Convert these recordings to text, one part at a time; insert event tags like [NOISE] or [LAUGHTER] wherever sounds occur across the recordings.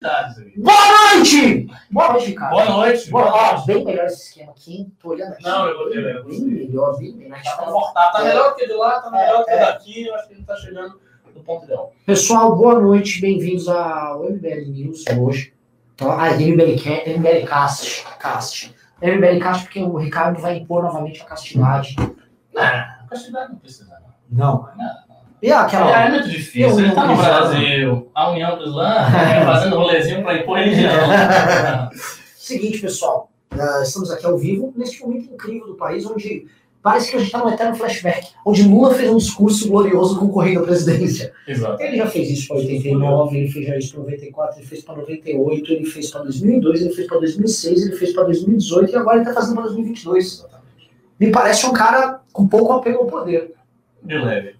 Boa noite! Boa noite, cara. Boa noite. Boa, Boa ó, bem melhor esse esquema aqui, hein? Tô olhando aqui. Não, eu gostei, eu Bem gostei. melhor, bem melhor. Tá confortável. Tá melhor que de lá, tá melhor que daqui. Eu acho que ele tá chegando no ponto ideal. Pessoal, boa noite, bem-vindos ao MBL News hoje. Tá? Ah, MBL, MBL Cast. Cast. MBL Cast porque o Ricardo vai impor novamente a castidade. Não, castidade não precisa, não. Não. Não. E aquela. É muito difícil. Ele tá no Brasil. A União do Islã é, fazendo rolezinho pra impor religião. [LAUGHS] Seguinte, pessoal, ah, estamos aqui ao vivo, neste momento incrível do país, onde parece que a gente está num eterno flashback, onde Lula fez um discurso glorioso concorrendo à presidência. Exato. Ele já fez isso para 89, ele fez já isso para 94, ele fez para 98, ele fez para 2002, ele fez para 2006, ele fez para 2018 e agora ele está fazendo para 2022. Me parece um cara com pouco apego ao poder. De leve.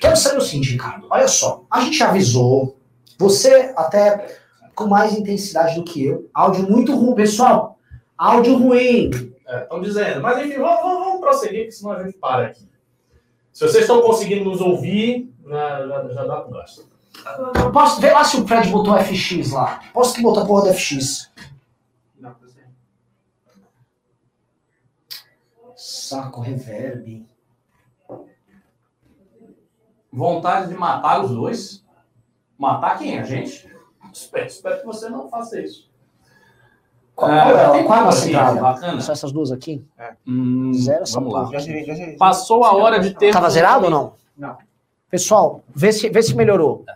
Quero saber o seguinte, Ricardo. Olha só, a gente avisou, você até com mais intensidade do que eu, áudio muito ruim, pessoal. Áudio ruim. Estão dizendo. Mas enfim, vamos, vamos, vamos prosseguir, que senão a gente para aqui. Se vocês estão conseguindo nos ouvir, já, já, já dá pro gasto. Eu posso ver lá se o Fred botou FX lá. Posso que botar a porra do FX. Saco reverb. Vontade de matar os dois? Matar quem? A gente? Espero, espero que você não faça isso. Qual, Ah, é, tem qual é a? Bacana. Só essas duas aqui? Hum, Zero essa vamos lá. porra. Passou a hora de ter. Tava zerado ou não? Não. Pessoal, vê se, vê se melhorou.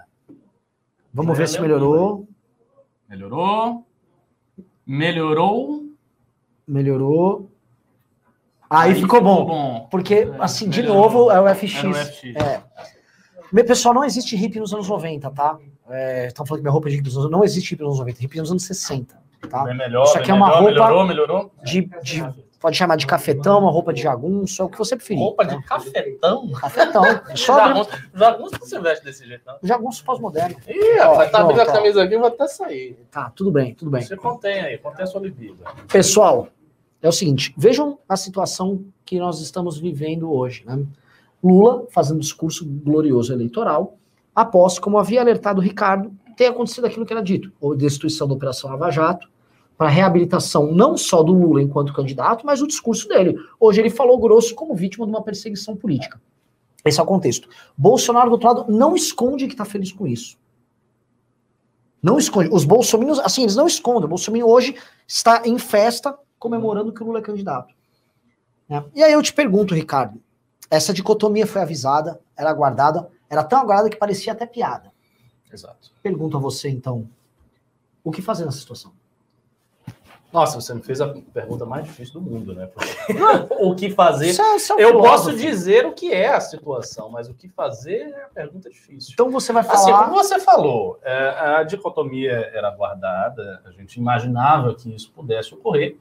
Vamos ver se melhorou. Melhorou. Melhorou. Melhorou. Aí ficou bom. Porque, assim, de novo, é o FX. Era o FX. É. Meu, pessoal, não existe hippie nos anos 90, tá? Estão falando que minha roupa é de hippie nos anos... Não existe hippie nos anos 90, hippie nos anos 60, tá? Bem melhor. Isso aqui é uma melhor, roupa Melhorou, melhorou. De, de- pode chamar de cafetão, uma roupa de jagunço, é o que você preferir. Roupa tá? de cafetão. Cafetão. Só Jagunço, jagunço você veste desse jeito, não. jagunço pós-moderno. Ih, rapaz, tá abrindo pronto, a camisa aqui, eu vou até sair. Tá, tudo bem, tudo bem. Você contém aí, contém a sua libido. Pessoal, é o seguinte, vejam a situação que nós estamos vivendo hoje. Né? Lula fazendo discurso glorioso eleitoral, após, como havia alertado Ricardo, ter acontecido aquilo que era dito, ou destituição da Operação Lava Jato, para reabilitação não só do Lula enquanto candidato, mas o discurso dele. Hoje ele falou grosso como vítima de uma perseguição política. Esse é o contexto. Bolsonaro, do outro lado, não esconde que está feliz com isso. Não esconde. Os bolsominions, assim, eles não escondem. O bolsominion hoje está em festa comemorando que o Lula é candidato. né? E aí eu te pergunto, Ricardo, essa dicotomia foi avisada, era aguardada, era tão aguardada que parecia até piada. Exato. Pergunto a você, então, o que fazer nessa situação? Nossa, você me fez a pergunta mais difícil do mundo, né? [LAUGHS] O que fazer? Isso é- isso é um Eu filósofo. posso dizer o que é a situação, mas o que fazer é a pergunta difícil. Então você vai Assim, falar. como você falou, é, a dicotomia era aguardada, a gente imaginava que isso pudesse ocorrer.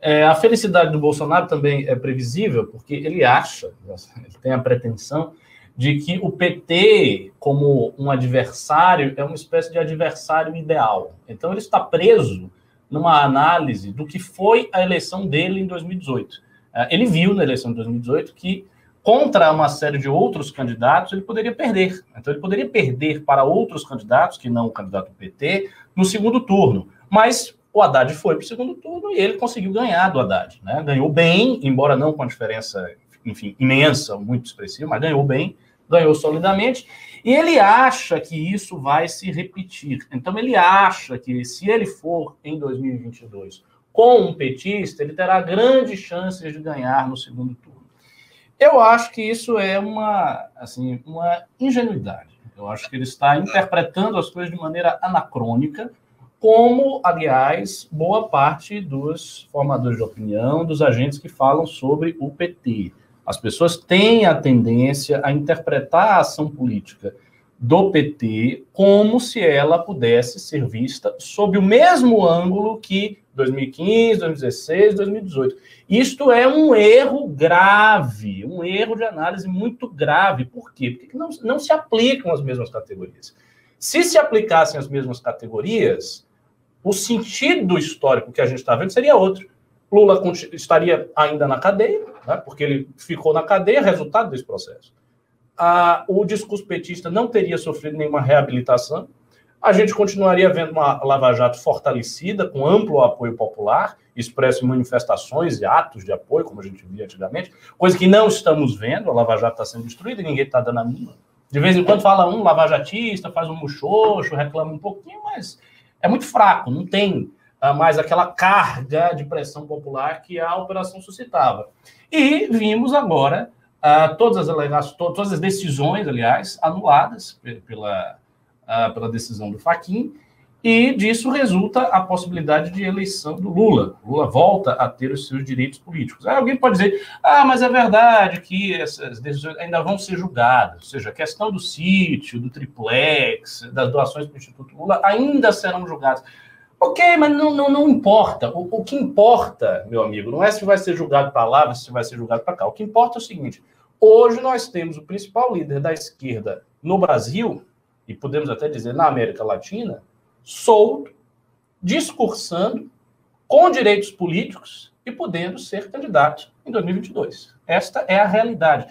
É, a felicidade do Bolsonaro também é previsível, porque ele acha, ele tem a pretensão de que o PT, como um adversário, é uma espécie de adversário ideal. Então ele está preso numa análise do que foi a eleição dele em 2018. É, Ele viu na eleição de 2018 que contra uma série de outros candidatos, ele poderia perder. Então, ele poderia perder para outros candidatos, que não o candidato do PT, no segundo turno. Mas o Haddad foi para o segundo turno e ele conseguiu ganhar do Haddad. Né? Ganhou bem, embora não com a diferença, enfim, imensa, muito expressiva, mas ganhou bem, ganhou solidamente. E ele acha que isso vai se repetir. Então, ele acha que se ele for em 2022 com um petista, ele terá grandes chances de ganhar no segundo turno. Eu acho que isso é uma, assim, uma ingenuidade. Eu acho que ele está interpretando as coisas de maneira anacrônica, como, aliás, boa parte dos formadores de opinião, dos agentes que falam sobre o PT. As pessoas têm a tendência a interpretar a ação política do PT como se ela pudesse ser vista sob o mesmo ângulo que 2015, 2016, 2018. Isto é um erro grave, um erro de análise muito grave. Por quê? Porque não, não se aplicam as mesmas categorias. Se se aplicassem as mesmas categorias, o sentido histórico que a gente está vendo seria outro. Lula estaria ainda na cadeia, né, porque ele ficou na cadeia, resultado desse processo. Ah, o discurso petista não teria sofrido nenhuma reabilitação. a gente continuaria vendo uma Lava Jato fortalecida, com amplo apoio popular, expresso em manifestações e atos de apoio, como a gente via antigamente, coisa que não estamos vendo, a Lava Jato está sendo destruída e ninguém está dando a mínima. De vez em quando fala um lavajatista, faz um muxoxo, reclama um pouquinho, mas é muito fraco, não tem uh, mais aquela carga de pressão popular que a operação suscitava. E vimos agora uh, todas as alegações, todas as decisões, aliás, anuladas pela, uh, pela decisão do Faquin, e disso resulta a possibilidade de eleição do Lula. Lula volta a ter os seus direitos políticos. Aí alguém pode dizer, ah, mas é verdade que essas decisões ainda vão ser julgadas, ou seja, a questão do sítio, do triplex, das doações para o Instituto Lula ainda serão julgadas. Ok, mas não, não, não importa. O, o que importa, meu amigo, não é se vai ser julgado para lá, se vai ser julgado para cá. O que importa é o seguinte: hoje nós temos o principal líder da esquerda no Brasil, e podemos até dizer na América Latina, solto, discursando, com direitos políticos e podendo ser candidato em 2022. Esta é a realidade.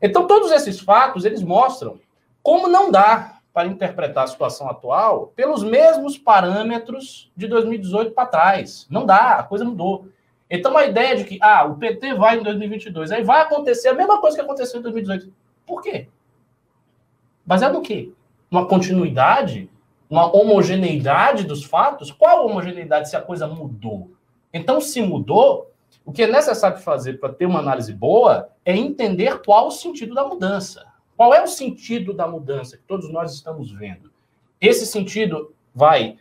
Então, todos esses fatos, eles mostram como não dá para interpretar a situação atual pelos mesmos parâmetros de 2018 para trás. Não dá, a coisa mudou. Então, a ideia de que ah, o PT vai em 2022, aí vai acontecer a mesma coisa que aconteceu em 2018. Por quê? Baseado no quê? Uma continuidade uma homogeneidade dos fatos, qual homogeneidade se a coisa mudou? Então, se mudou, o que é necessário fazer para ter uma análise boa é entender qual o sentido da mudança. Qual é o sentido da mudança que todos nós estamos vendo? Esse sentido vai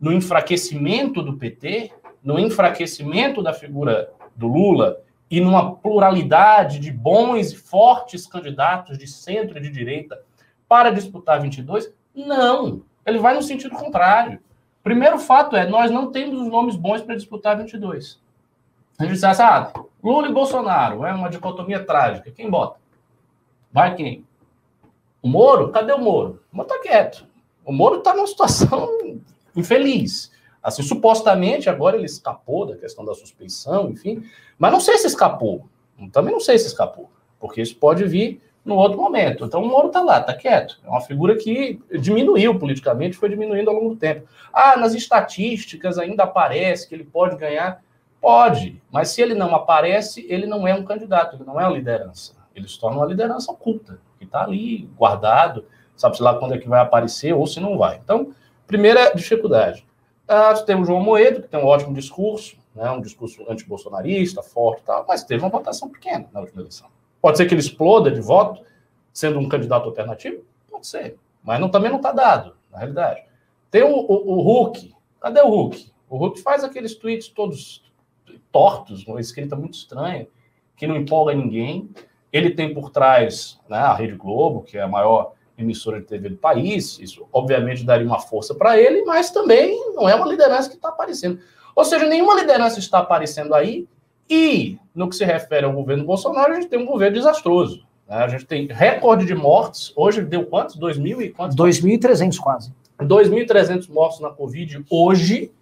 no enfraquecimento do PT, no enfraquecimento da figura do Lula e numa pluralidade de bons e fortes candidatos de centro e de direita para disputar 22? Não ele vai no sentido contrário. Primeiro fato é, nós não temos os nomes bons para disputar 22. A gente assim, ah, Lula e Bolsonaro, é uma dicotomia trágica. Quem bota? Vai quem? O Moro? Cadê o Moro? O Moro tá quieto. O Moro está numa situação [LAUGHS] infeliz. Assim, supostamente, agora ele escapou da questão da suspeição, enfim. Mas não sei se escapou. Também não sei se escapou. Porque isso pode vir no outro momento. Então o Moro está lá, está quieto. É uma figura que diminuiu politicamente, foi diminuindo ao longo do tempo. Ah, nas estatísticas ainda aparece que ele pode ganhar. Pode, mas se ele não aparece, ele não é um candidato, ele não é uma liderança. Ele se torna uma liderança oculta, que está ali guardado, sabe-se lá quando é que vai aparecer ou se não vai. Então, primeira dificuldade. Ah, tem o João Moedo, que tem um ótimo discurso, né, um discurso antibolsonarista, forte e tal, mas teve uma votação pequena na última eleição. Pode ser que ele exploda de voto, sendo um candidato alternativo? Pode ser. Mas não, também não está dado, na realidade. Tem o, o, o, Hulk. Cadê o Hulk? O Hulk faz aqueles tweets todos tortos, uma escrita muito estranha, que não empolga ninguém. Ele tem por trás né, a Rede Globo, que é a maior emissora de TV do país. Isso, obviamente, daria uma força para ele, mas também não é uma liderança que está aparecendo. Ou seja, nenhuma liderança está aparecendo aí e, no que se refere ao governo Bolsonaro, a gente tem um governo desastroso. Né? A gente tem recorde de mortes. Hoje deu quantos? 2 mil e quantos? 2.300 quase. 2.300 mortos na Covid hoje.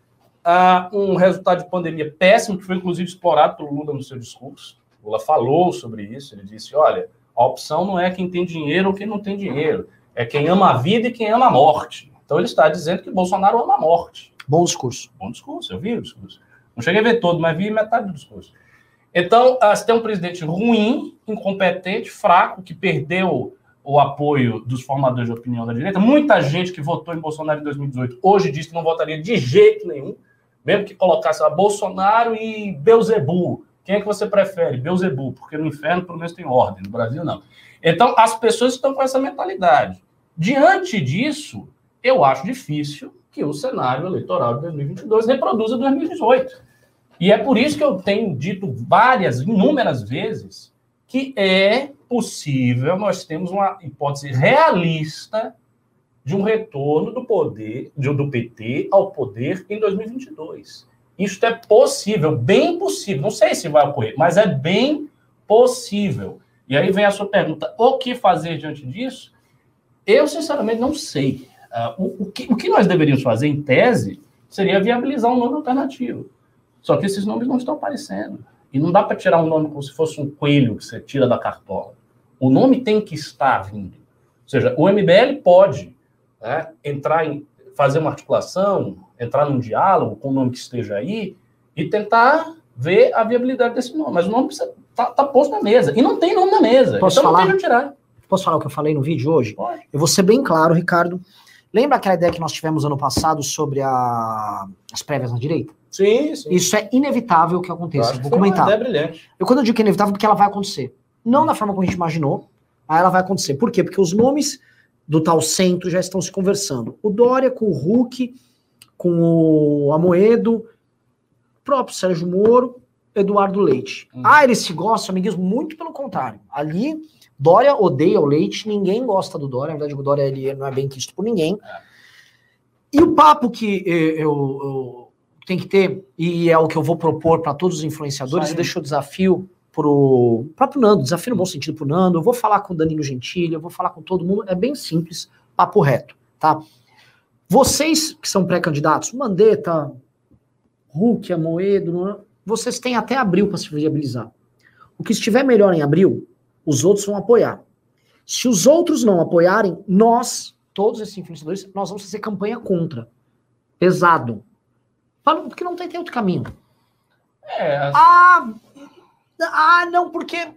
Uh, um resultado de pandemia péssimo, que foi inclusive explorado pelo Lula no seu discurso. O Lula falou sobre isso. Ele disse: olha, a opção não é quem tem dinheiro ou quem não tem dinheiro. É quem ama a vida e quem ama a morte. Então ele está dizendo que Bolsonaro ama a morte. Bom discurso. Bom discurso, eu vi o discurso. Não cheguei a ver todo, mas vi metade do discurso. Então, ah, você tem um presidente ruim, incompetente, fraco, que perdeu o apoio dos formadores de opinião da direita. Muita gente que votou em Bolsonaro em 2018 hoje diz que não votaria de jeito nenhum, mesmo que colocasse lá Bolsonaro e Beuzebu. Quem é que você prefere? Beuzebu, porque no inferno pelo menos tem ordem, no Brasil não. Então, as pessoas estão com essa mentalidade. Diante disso, eu acho difícil que o cenário eleitoral de 2022 reproduza 2018. E é por isso que eu tenho dito várias, inúmeras vezes, que é possível, nós temos uma hipótese realista de um retorno do poder, do PT ao poder em 2022. Isso é possível, bem possível. Não sei se vai ocorrer, mas é bem possível. E aí vem a sua pergunta: o que fazer diante disso? Eu, sinceramente, não sei. Uh, o, o, que, o que nós deveríamos fazer, em tese, seria viabilizar um nome alternativo. Só que esses nomes não estão aparecendo. E não dá para tirar um nome como se fosse um coelho que você tira da cartola. O nome tem que estar vindo. Ou seja, o MBL pode né, entrar em, fazer uma articulação, entrar num diálogo com o nome que esteja aí e tentar ver a viabilidade desse nome. Mas o nome está tá posto na mesa. E não tem nome na mesa. Posso então falar? não tem tirar. Posso falar o que eu falei no vídeo hoje? Pode. Eu vou ser bem claro, Ricardo. Lembra aquela ideia que nós tivemos ano passado sobre a- as prévias na direita? Sim, sim. Isso é inevitável que Eu aconteça. que Vou comentar. ideia brilhante. Eu quando eu digo que é inevitável, porque ela vai acontecer. Não da forma como a gente imaginou, aí ela vai acontecer. Por quê? Porque os nomes do tal centro já estão se conversando. O Dória com o Hulk, com o Amoedo, o próprio Sérgio Moro, Eduardo Leite. Hum. Ah, eles se gostam, amiguinhos? Muito pelo contrário. Ali, Dória odeia o Leite, ninguém gosta do Dória. Na verdade, o Dória ele não é bem quisto por ninguém. E o papo que eh, eu, eu tenho que ter, e é o que eu vou propor para todos os influenciadores, e deixo o desafio pro próprio Nando, desafio no bom sentido pro Nando, eu vou falar com o Danilo Gentili, eu vou falar com todo mundo, é bem simples, papo reto, tá? Vocês que são pré-candidatos, Mandetta, Hulk, Amoedo, vocês têm até abril para se viabilizar. O que estiver melhor em abril, os outros vão apoiar. Se os outros não apoiarem, nós, todos esses influenciadores, nós vamos fazer campanha contra. Pesado. Porque não tem, tem outro caminho. É, as- Ah, ah, não, porque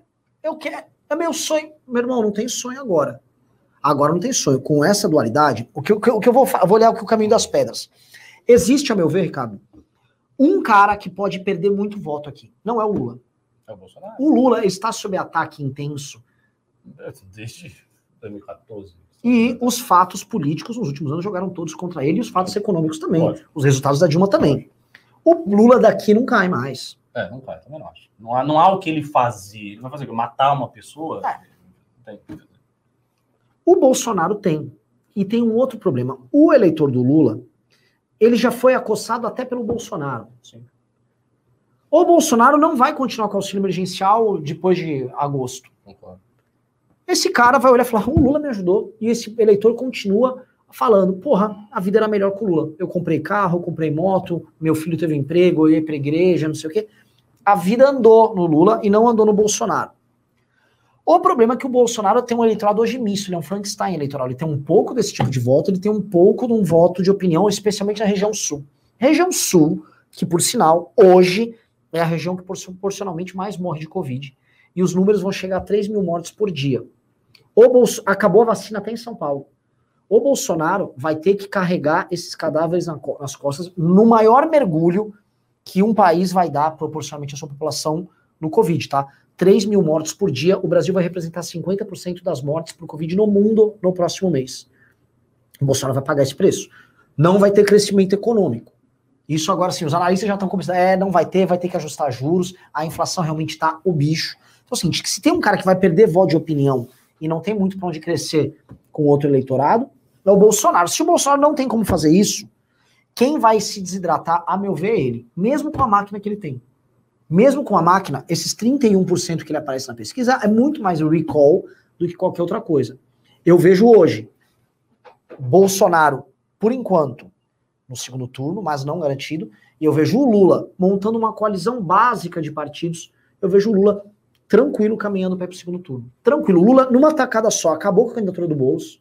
eu quero. É meu sonho. Meu irmão, não tem sonho agora. Agora não tem sonho. Com essa dualidade, o que, o que, o que eu vou eu vou olhar o caminho das pedras. Existe, a meu ver, Ricardo, um cara que pode perder muito voto aqui. Não é o Lula. É o Bolsonaro. O Lula está sob ataque intenso Desde 2014. e os fatos políticos nos últimos anos jogaram todos contra ele e os fatos econômicos também. Lógico. Os resultados da Dilma também. O Lula daqui não cai mais. É, não vai, também não acho. Não há, não há o que ele fazia. Ele vai fazer? Matar uma pessoa? É. Tem. O Bolsonaro tem. E tem um outro problema. O eleitor do Lula, ele já foi acossado até pelo Bolsonaro. Sim. O Bolsonaro não vai continuar com o auxílio emergencial depois de agosto. Concordo. Esse cara vai olhar e falar: o Lula me ajudou. E esse eleitor continua falando: porra, a vida era melhor com o Lula. Eu comprei carro, eu comprei moto, meu filho teve emprego, eu ia pra igreja, não sei o quê. A vida andou no Lula e não andou no Bolsonaro. O problema é que o Bolsonaro tem um eleitorado hoje misto, ele é um Frankenstein eleitoral. Ele tem um pouco desse tipo de voto, ele tem um pouco de um voto de opinião, especialmente na região sul. Região sul, que por sinal, hoje é a região que proporcionalmente mais morre de Covid. E os números vão chegar a 3 mil mortes por dia. O Bolso... Acabou a vacina até em São Paulo. O Bolsonaro vai ter que carregar esses cadáveres nas costas no maior mergulho que um país vai dar proporcionalmente à sua população no Covid, tá? 3 mil mortes por dia, o Brasil vai representar 50% das mortes por Covid no mundo no próximo mês. O Bolsonaro vai pagar esse preço. Não vai ter crescimento econômico. Isso agora sim, os analistas já estão começando, é, não vai ter, vai ter que ajustar juros, a inflação realmente está o bicho. Então, assim, se tem um cara que vai perder voto de opinião e não tem muito para onde crescer com outro eleitorado, é o Bolsonaro. Se o Bolsonaro não tem como fazer isso, quem vai se desidratar, a meu ver, é ele. Mesmo com a máquina que ele tem. Mesmo com a máquina, esses 31% que ele aparece na pesquisa é muito mais recall do que qualquer outra coisa. Eu vejo hoje Bolsonaro, por enquanto, no segundo turno, mas não garantido, e eu vejo o Lula montando uma coalizão básica de partidos. Eu vejo o Lula tranquilo caminhando para o segundo turno. Tranquilo. Lula, numa tacada só, acabou com a candidatura do Bolso.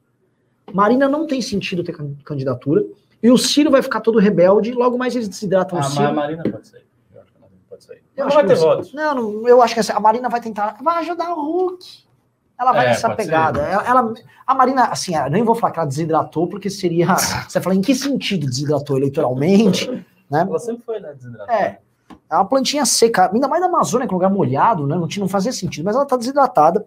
Marina não tem sentido ter can- candidatura. E o Ciro vai ficar todo rebelde. Logo mais eles desidratam Ah, o mas Ciro. a Marina pode sair. Eu acho que a Marina pode sair. Não vai ter votos. Não, eu acho que a Marina vai tentar. Vai ajudar o Hulk. Ela vai É, nessa pegada. Ela, ela- a Marina, assim, eu nem vou falar que ela desidratou, porque seria. [LAUGHS] Você fala, em que sentido desidratou eleitoralmente? [LAUGHS] Né? Ela sempre foi, né, desidratada. É. É uma plantinha seca, ainda mais da Amazônia, que é um lugar molhado, né? Não, tinha, não fazia sentido, mas ela tá desidratada.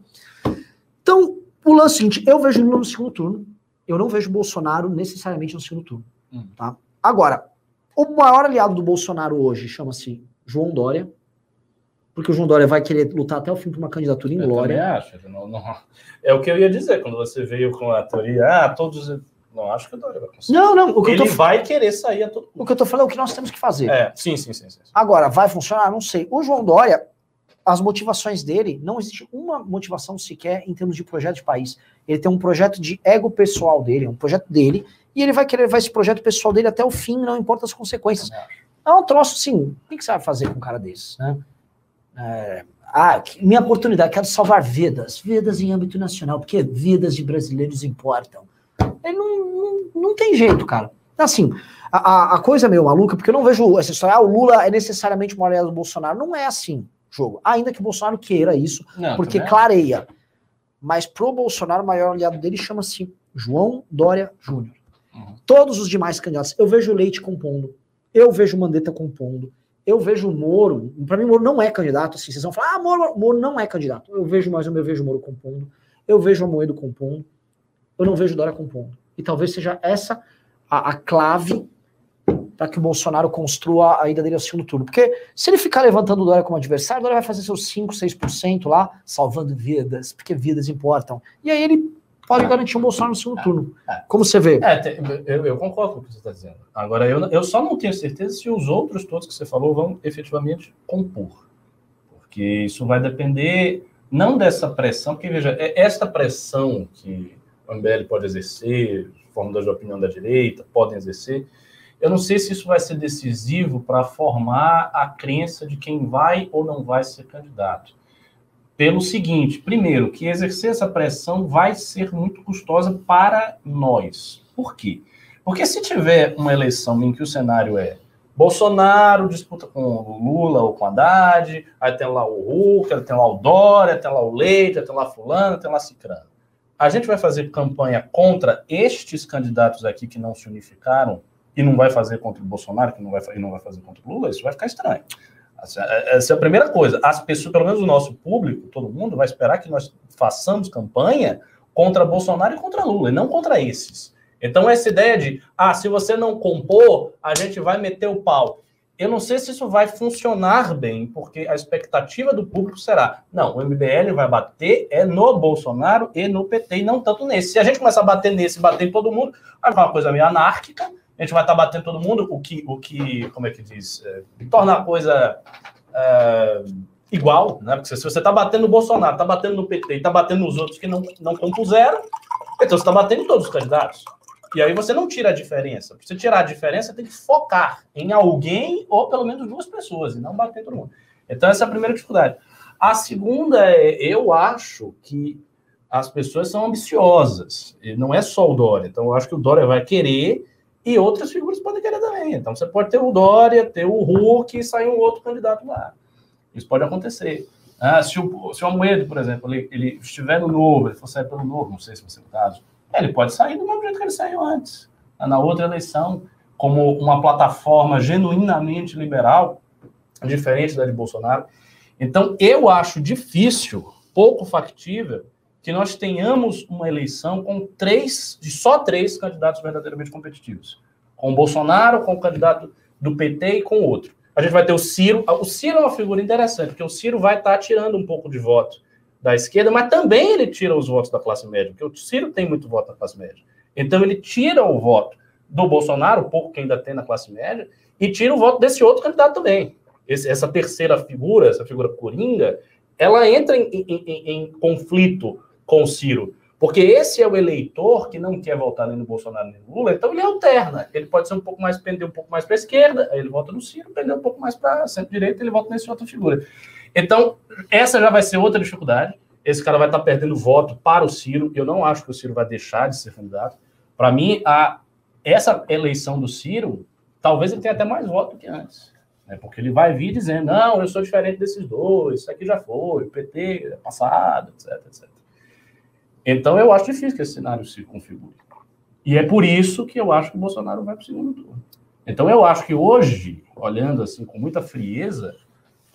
Então, o lance é o seguinte: eu vejo Lula no segundo turno, eu não vejo Bolsonaro necessariamente no segundo turno. Hum. Tá? Agora, o maior aliado do Bolsonaro hoje chama-se João Dória, porque o João Dória vai querer lutar até o fim por uma candidatura em Eu acho. Não, não- É o que eu ia dizer quando você veio com a teoria. Ah, todos. Não acho que o Dória vai conseguir. Não, não, o que, Ele eu tô, vai querer sair a todo o que eu tô falando é o que nós temos que fazer. É, sim, sim, sim. sim. Agora, vai funcionar? Não sei. O João Dória, as motivações dele, não existe uma motivação sequer em termos de projeto de país. Ele tem um projeto de ego pessoal dele, um projeto dele, e ele vai querer levar esse projeto pessoal dele até o fim, não importa as consequências. É um troço, assim, o que que você vai fazer com um cara desse, né? É, ah, minha oportunidade, quero salvar vidas, vidas em âmbito nacional, porque vidas de brasileiros importam. Ele não, não, não tem jeito, cara. Assim, a, a coisa é meio maluca, porque eu não vejo essa história, ah, o Lula é necessariamente uma aliado do Bolsonaro. Não é assim, jogo. Ainda que o Bolsonaro queira isso, não, porque clareia. Mas pro Bolsonaro, o maior aliado dele chama-se João Dória Júnior. Uhum. Todos os demais candidatos, eu vejo o Leite compondo, eu vejo o Mandetta compondo, eu vejo o Moro, para mim o Moro não é candidato, assim, vocês vão falar, ah, Moro, Moro não é candidato. Eu vejo mais eu vejo o Moro compondo, eu vejo o Amoedo compondo, eu não vejo Dória compondo. E talvez seja essa a, a clave para que o Bolsonaro construa a ida dele ao segundo turno. Porque se ele ficar levantando o Dória como adversário, o Dória vai fazer seus 5, 6% lá, salvando vidas, porque vidas importam. E aí ele pode garantir um Bolsonaro no segundo é, turno. É. Como você vê? É, eu, eu, concordo com o que você está dizendo. Agora, eu, eu só não tenho certeza se os outros todos que você falou vão efetivamente compor. Porque isso vai depender não dessa pressão, porque veja, é esta pressão que o MBL pode exercer, formadores de opinião da direita podem exercer, eu não sei se isso vai ser decisivo para formar a crença de quem vai ou não vai ser candidato pelo seguinte: primeiro, que exercer essa pressão vai ser muito custosa para nós. Por quê? Porque se tiver uma eleição em que o cenário é Bolsonaro disputa com Lula ou com Haddad, aí tem lá o Hulk, tem lá o Dória, tem lá o Leite, tem lá fulano, tem lá Cicrano. A gente vai fazer campanha contra estes candidatos aqui que não se unificaram e não vai fazer contra o Bolsonaro, que não vai, e não vai fazer contra o Lula, isso vai ficar estranho. É, essa é a primeira coisa. As pessoas, pelo menos o nosso público, todo mundo, vai esperar que nós façamos campanha contra Bolsonaro e contra Lula, e não contra esses. Então, essa ideia de, ah, se você não compor, a gente vai meter o pau. Eu não sei se isso vai funcionar bem, porque a expectativa do público será: não, o MBL vai bater é no Bolsonaro e no PT, e não tanto nesse. Se a gente começar a bater nesse, bater em todo mundo, vai ficar uma coisa meio anárquica, a gente vai estar tá batendo todo mundo, o que, o que como é que diz, é, torna a coisa é, igual, né? Porque se você está batendo no Bolsonaro, está batendo no PT está batendo nos outros que não, não compuseram, então você está batendo em todos os candidatos. E aí você não tira a diferença. Para você tirar a diferença, tem que focar em alguém ou pelo menos duas pessoas, e não bater todo mundo. Então, essa é a primeira dificuldade. A segunda é, eu acho que as pessoas são ambiciosas. E não é só o Dória. Então, eu acho que o Dória vai querer e outras figuras podem querer também. Então você pode ter o Dória, ter o Hulk e sair um outro candidato lá. Isso pode acontecer. Ah, se, o, se o Amoedo, por exemplo, ele, ele, estiver no novo, ele for sair pelo novo, não sei se vai ser o caso, ele pode sair do mesmo jeito que ele saiu antes, na outra eleição, como uma plataforma genuinamente liberal, diferente da de Bolsonaro. Então, eu acho difícil, pouco factível, que nós tenhamos uma eleição com três, de só três candidatos verdadeiramente competitivos. Com o Bolsonaro, com o candidato do PT e com outro. A gente vai ter o Ciro. O Ciro é uma figura interessante, porque o Ciro vai estar tirando um pouco de voto da esquerda, mas também ele tira os votos da classe média, porque o Ciro tem muito voto da classe média. Então ele tira o voto do Bolsonaro, o pouco que ainda tem na classe média, e tira o voto desse outro candidato também. Esse, essa terceira figura, essa figura coringa, ela entra em, em, em, em conflito com o Ciro. Porque esse é o eleitor que não quer votar nem no Bolsonaro nem no Lula, então ele alterna. Ele pode ser um pouco mais, pender um pouco mais para a esquerda, aí ele vota no Ciro, pender um pouco mais para centro-direita, ele vota nessa outra figura. Então, essa já vai ser outra dificuldade. Esse cara vai estar perdendo voto para o Ciro. Eu não acho que o Ciro vai deixar de ser candidato. Para mim, a, essa eleição do Ciro, talvez ele tenha até mais voto do que antes. Né? Porque ele vai vir dizendo: não, eu sou diferente desses dois, isso aqui já foi, PT é passado, etc, etc. Então, eu acho difícil que esse cenário se configure. E é por isso que eu acho que o Bolsonaro vai para o segundo turno. Então, eu acho que hoje, olhando assim com muita frieza,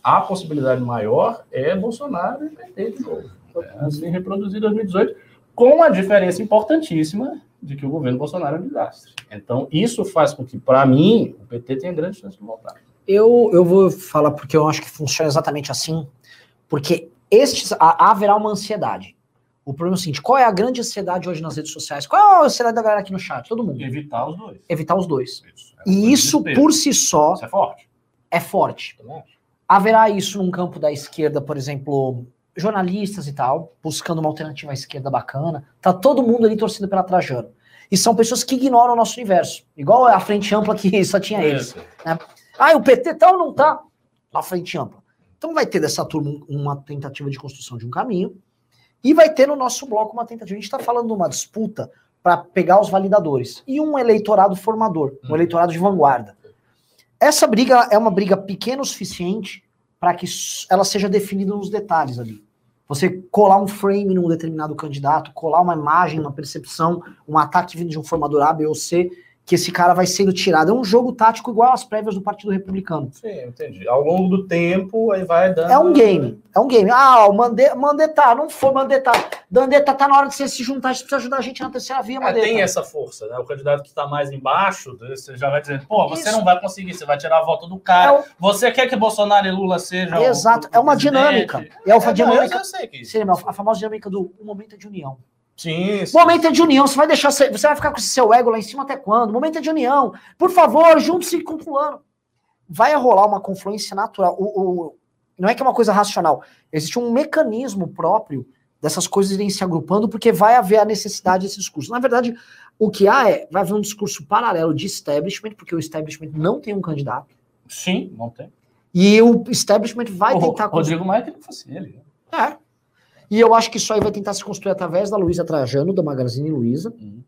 a possibilidade maior é Bolsonaro e PT de novo. É, assim, reproduzir 2018, com a diferença importantíssima de que o governo Bolsonaro é um desastre. Então, isso faz com que, para mim, o PT tenha grande chance de voltar. Eu, eu vou falar porque eu acho que funciona exatamente assim, porque estes, haverá uma ansiedade. O problema é o seguinte: qual é a grande ansiedade hoje nas redes sociais? Qual é a ansiedade da galera aqui no chat? Todo mundo. Evitar os dois. Evitar os dois. Isso. É e isso por si só. Isso é forte. É forte. Haverá isso num campo da esquerda, por exemplo, jornalistas e tal, buscando uma alternativa à esquerda bacana. Tá todo mundo ali torcendo pela Trajano. E são pessoas que ignoram o nosso universo. Igual a frente ampla que [LAUGHS] só tinha eles. Né? Ah, o PT tal tá não tá? A frente ampla. Então vai ter dessa turma uma tentativa de construção de um caminho. E vai ter no nosso bloco uma tentativa. A gente está falando de uma disputa para pegar os validadores. E um eleitorado formador, um Hum. eleitorado de vanguarda. Essa briga é uma briga pequena o suficiente para que ela seja definida nos detalhes ali. Você colar um frame num determinado candidato, colar uma imagem, uma percepção, um ataque vindo de um formador A, B ou C, que esse cara vai sendo tirado. É um jogo tático igual às prévias do Partido Republicano. Sim, entendi. Ao longo do tempo, aí vai dando. É um game. É um game. Ah, o Mande Mandetta, não foi Mandetta. Mandetta tá na hora de você se juntar, você precisa ajudar a gente na terceira via, É, Mandetta. tem essa força, né? O candidato que está mais embaixo, você já vai dizendo, pô, você Isso. não vai conseguir, você vai tirar a volta do cara. É o- Você quer que Bolsonaro e Lula sejam. Exato, o- é uma o presidente? dinâmica. É uma É, dinâmica. Eu, eu sei que Seria a famosa dinâmica do o momento é de união. Sim, sim. momento é de união, você vai deixar, você vai ficar com esse seu ego lá em cima até quando? Momento é de união. Por favor, junte-se com fulano. Vai rolar uma confluência natural. O, o- não é que é uma coisa racional. Existe um mecanismo próprio dessas coisas irem se agrupando, porque vai haver a necessidade desse discurso. Na verdade, o que há é, vai haver um discurso paralelo de establishment, porque o establishment não tem um candidato, Sim, não tem. e o establishment vai o tentar... Rodrigo Maia queria que fosse ele. É. E eu acho que isso aí vai tentar se construir através da Luísa Trajano, da Magazine Luiza. Uhum.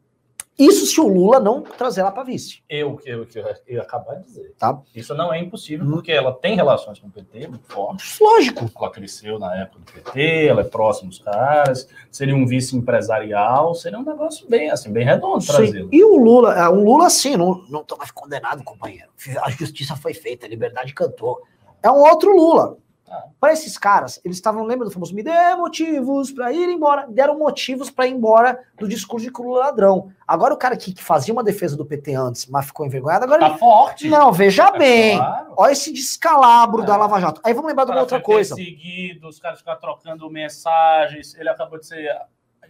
Isso se o Lula não trazer ela para vice. Eu que eu, que eu, eu ia acabar de dizer. Tá. Isso não é impossível, Hum. porque ela tem relações com o PT muito fortes. Lógico. Ela cresceu na época do PT, ela é próxima dos caras, seria um vice empresarial, seria um negócio bem assim, bem redondo trazê-lo. E o Lula, é, um Lula assim, não, não tô mais condenado, companheiro. A justiça foi feita, a liberdade cantou. É um outro Lula. Para esses caras, eles estavam, lembra do famoso, me dê motivos para ir embora. Deram motivos para ir embora do discurso de Lula é ladrão. Agora o cara que, que fazia uma defesa do PT antes, mas ficou envergonhado, agora Tá forte. ele... Não, veja É bem. claro. Olha esse descalabro É. da Lava Jato. Aí vamos lembrar de uma outra coisa. Perseguido, os caras ficaram trocando mensagens, ele acabou de ser,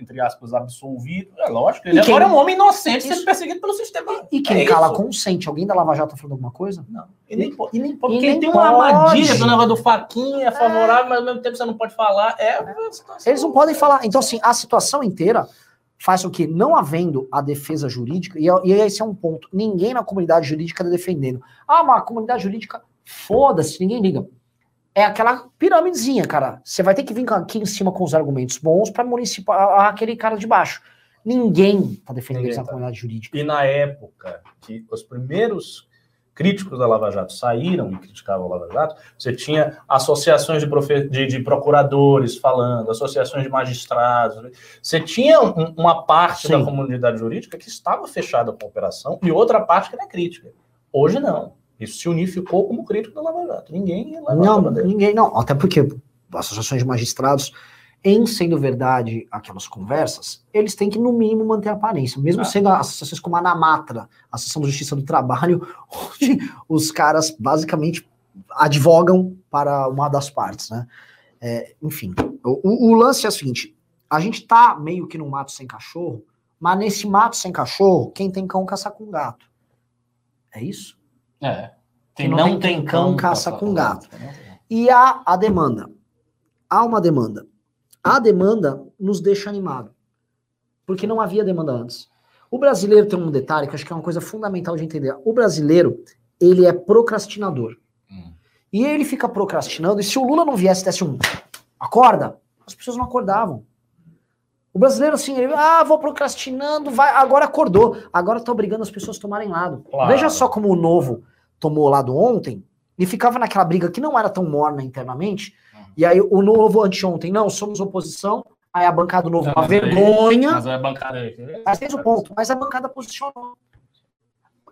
entre aspas, absolvido. É lógico, ele quem- agora é um homem inocente Isso. sendo perseguido pelo sistema. E quem É cala isso. consente? Alguém da Lava Jato tá falando alguma coisa? Não. E nem, po- e nem pode, porque nem tem uma armadilha do negócio do faquinha, é favorável, mas ao mesmo tempo você não pode falar. É uma situação- Eles não podem falar. Então, assim, a situação inteira faz com que, não havendo a defesa jurídica, e, e esse é um ponto, ninguém na comunidade jurídica está defendendo. Ah, mas a comunidade jurídica, foda-se, ninguém liga. É aquela pirâmidezinha, cara. Você vai ter que vir aqui em cima com os argumentos bons para municipar aquele cara de baixo. Ninguém tá defendendo Ninguém na tá. comunidade jurídica. E na época que os primeiros críticos da Lava Jato saíram e criticavam a Lava Jato, você tinha associações de, profe- de- de procuradores falando, associações de magistrados. Você tinha um- uma parte Sim. da comunidade jurídica que estava fechada com a operação e outra parte que era crítica. Hoje não. Isso se unificou como crítico da Lava Jato. Ninguém Não, ninguém, não. Até porque associações de magistrados, em sendo verdade aquelas conversas, eles têm que, no mínimo, manter a aparência. Mesmo Ah. sendo associações como a Namatra, a Associação da Justiça do Trabalho, [LAUGHS] onde os caras basicamente advogam para uma das partes, né? É, enfim, o, o lance é o seguinte: a gente tá meio que num mato sem cachorro, mas nesse mato sem cachorro, quem tem cão caça com gato. É isso? É. Quem não tem cão, caça com gato. E há a demanda. Há uma demanda. A demanda nos deixa animado. Porque não havia demanda antes. O brasileiro tem um detalhe que eu acho que é uma coisa fundamental de entender. O brasileiro, ele é procrastinador. Hum. E ele fica procrastinando. E se o Lula não viesse e desse um acorda, as pessoas não acordavam. O brasileiro, assim, ele, ah, vou procrastinando, vai, agora acordou. Agora tá obrigando as pessoas a tomarem lado. Claro. Veja só como o novo tomou lado ontem e ficava naquela briga que não era tão morna internamente. Uhum. E aí o novo anteontem, não, somos oposição. Aí a bancada do novo, Não, uma mas aí- vergonha. Mas é bancada aí. Mas fez o ponto, mas a bancada posicionou.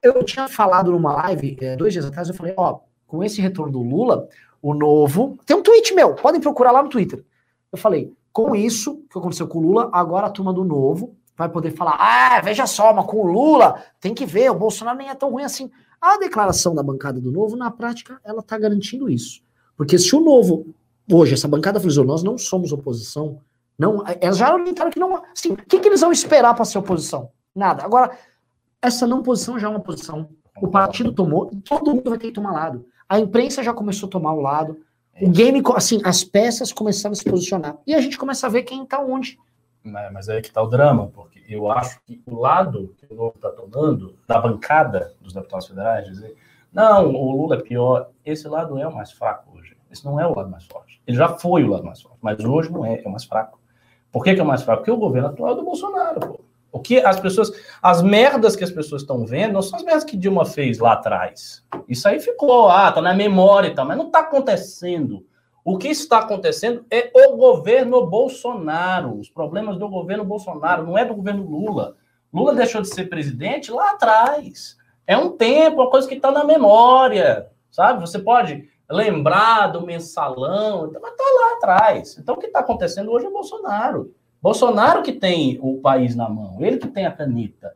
Eu tinha falado numa live, eh, dois dias atrás, eu falei, ó, com esse retorno do Lula, o novo. Tem um tweet meu, podem procurar lá no Twitter. Eu falei, com isso que aconteceu com o Lula, agora a turma do novo vai poder falar, ah, veja só, mas com o Lula, tem que ver, o Bolsonaro nem é tão ruim assim. A declaração da bancada do novo, na prática, ela tá garantindo isso. Porque se o novo, hoje, essa bancada frisou, nós não somos oposição, não, elas já orientaram que não. Assim, o que, que eles vão esperar para ser oposição? Nada. Agora, essa não posição já é uma posição. O partido tomou, todo mundo vai ter que tomar lado. A imprensa já começou a tomar o lado. O game, assim, as peças começaram a se posicionar. E a gente começa a ver quem tá onde. Mas, mas aí que está o drama, porque eu acho que o lado que o Novo está tomando, da bancada dos deputados federais, dizer, não, o Lula é pior, esse lado é o mais fraco hoje. Esse não é o lado mais forte. Ele já foi o lado mais forte, mas hoje não é, é o mais fraco. Por que, que é o mais fraco? Porque o governo atual é do Bolsonaro, pô. O que as pessoas, as merdas que as pessoas estão vendo, não são as merdas que Dilma fez lá atrás. Isso aí ficou, ah, tá na memória e tal, mas não está acontecendo. O que está acontecendo é o governo Bolsonaro, os problemas do governo Bolsonaro, não é do governo Lula. Lula deixou de ser presidente lá atrás. É um tempo, uma coisa que está na memória, sabe? Você pode lembrar do mensalão, mas está lá atrás. Então, o que está acontecendo hoje é Bolsonaro. Bolsonaro que tem o país na mão, ele que tem a caneta.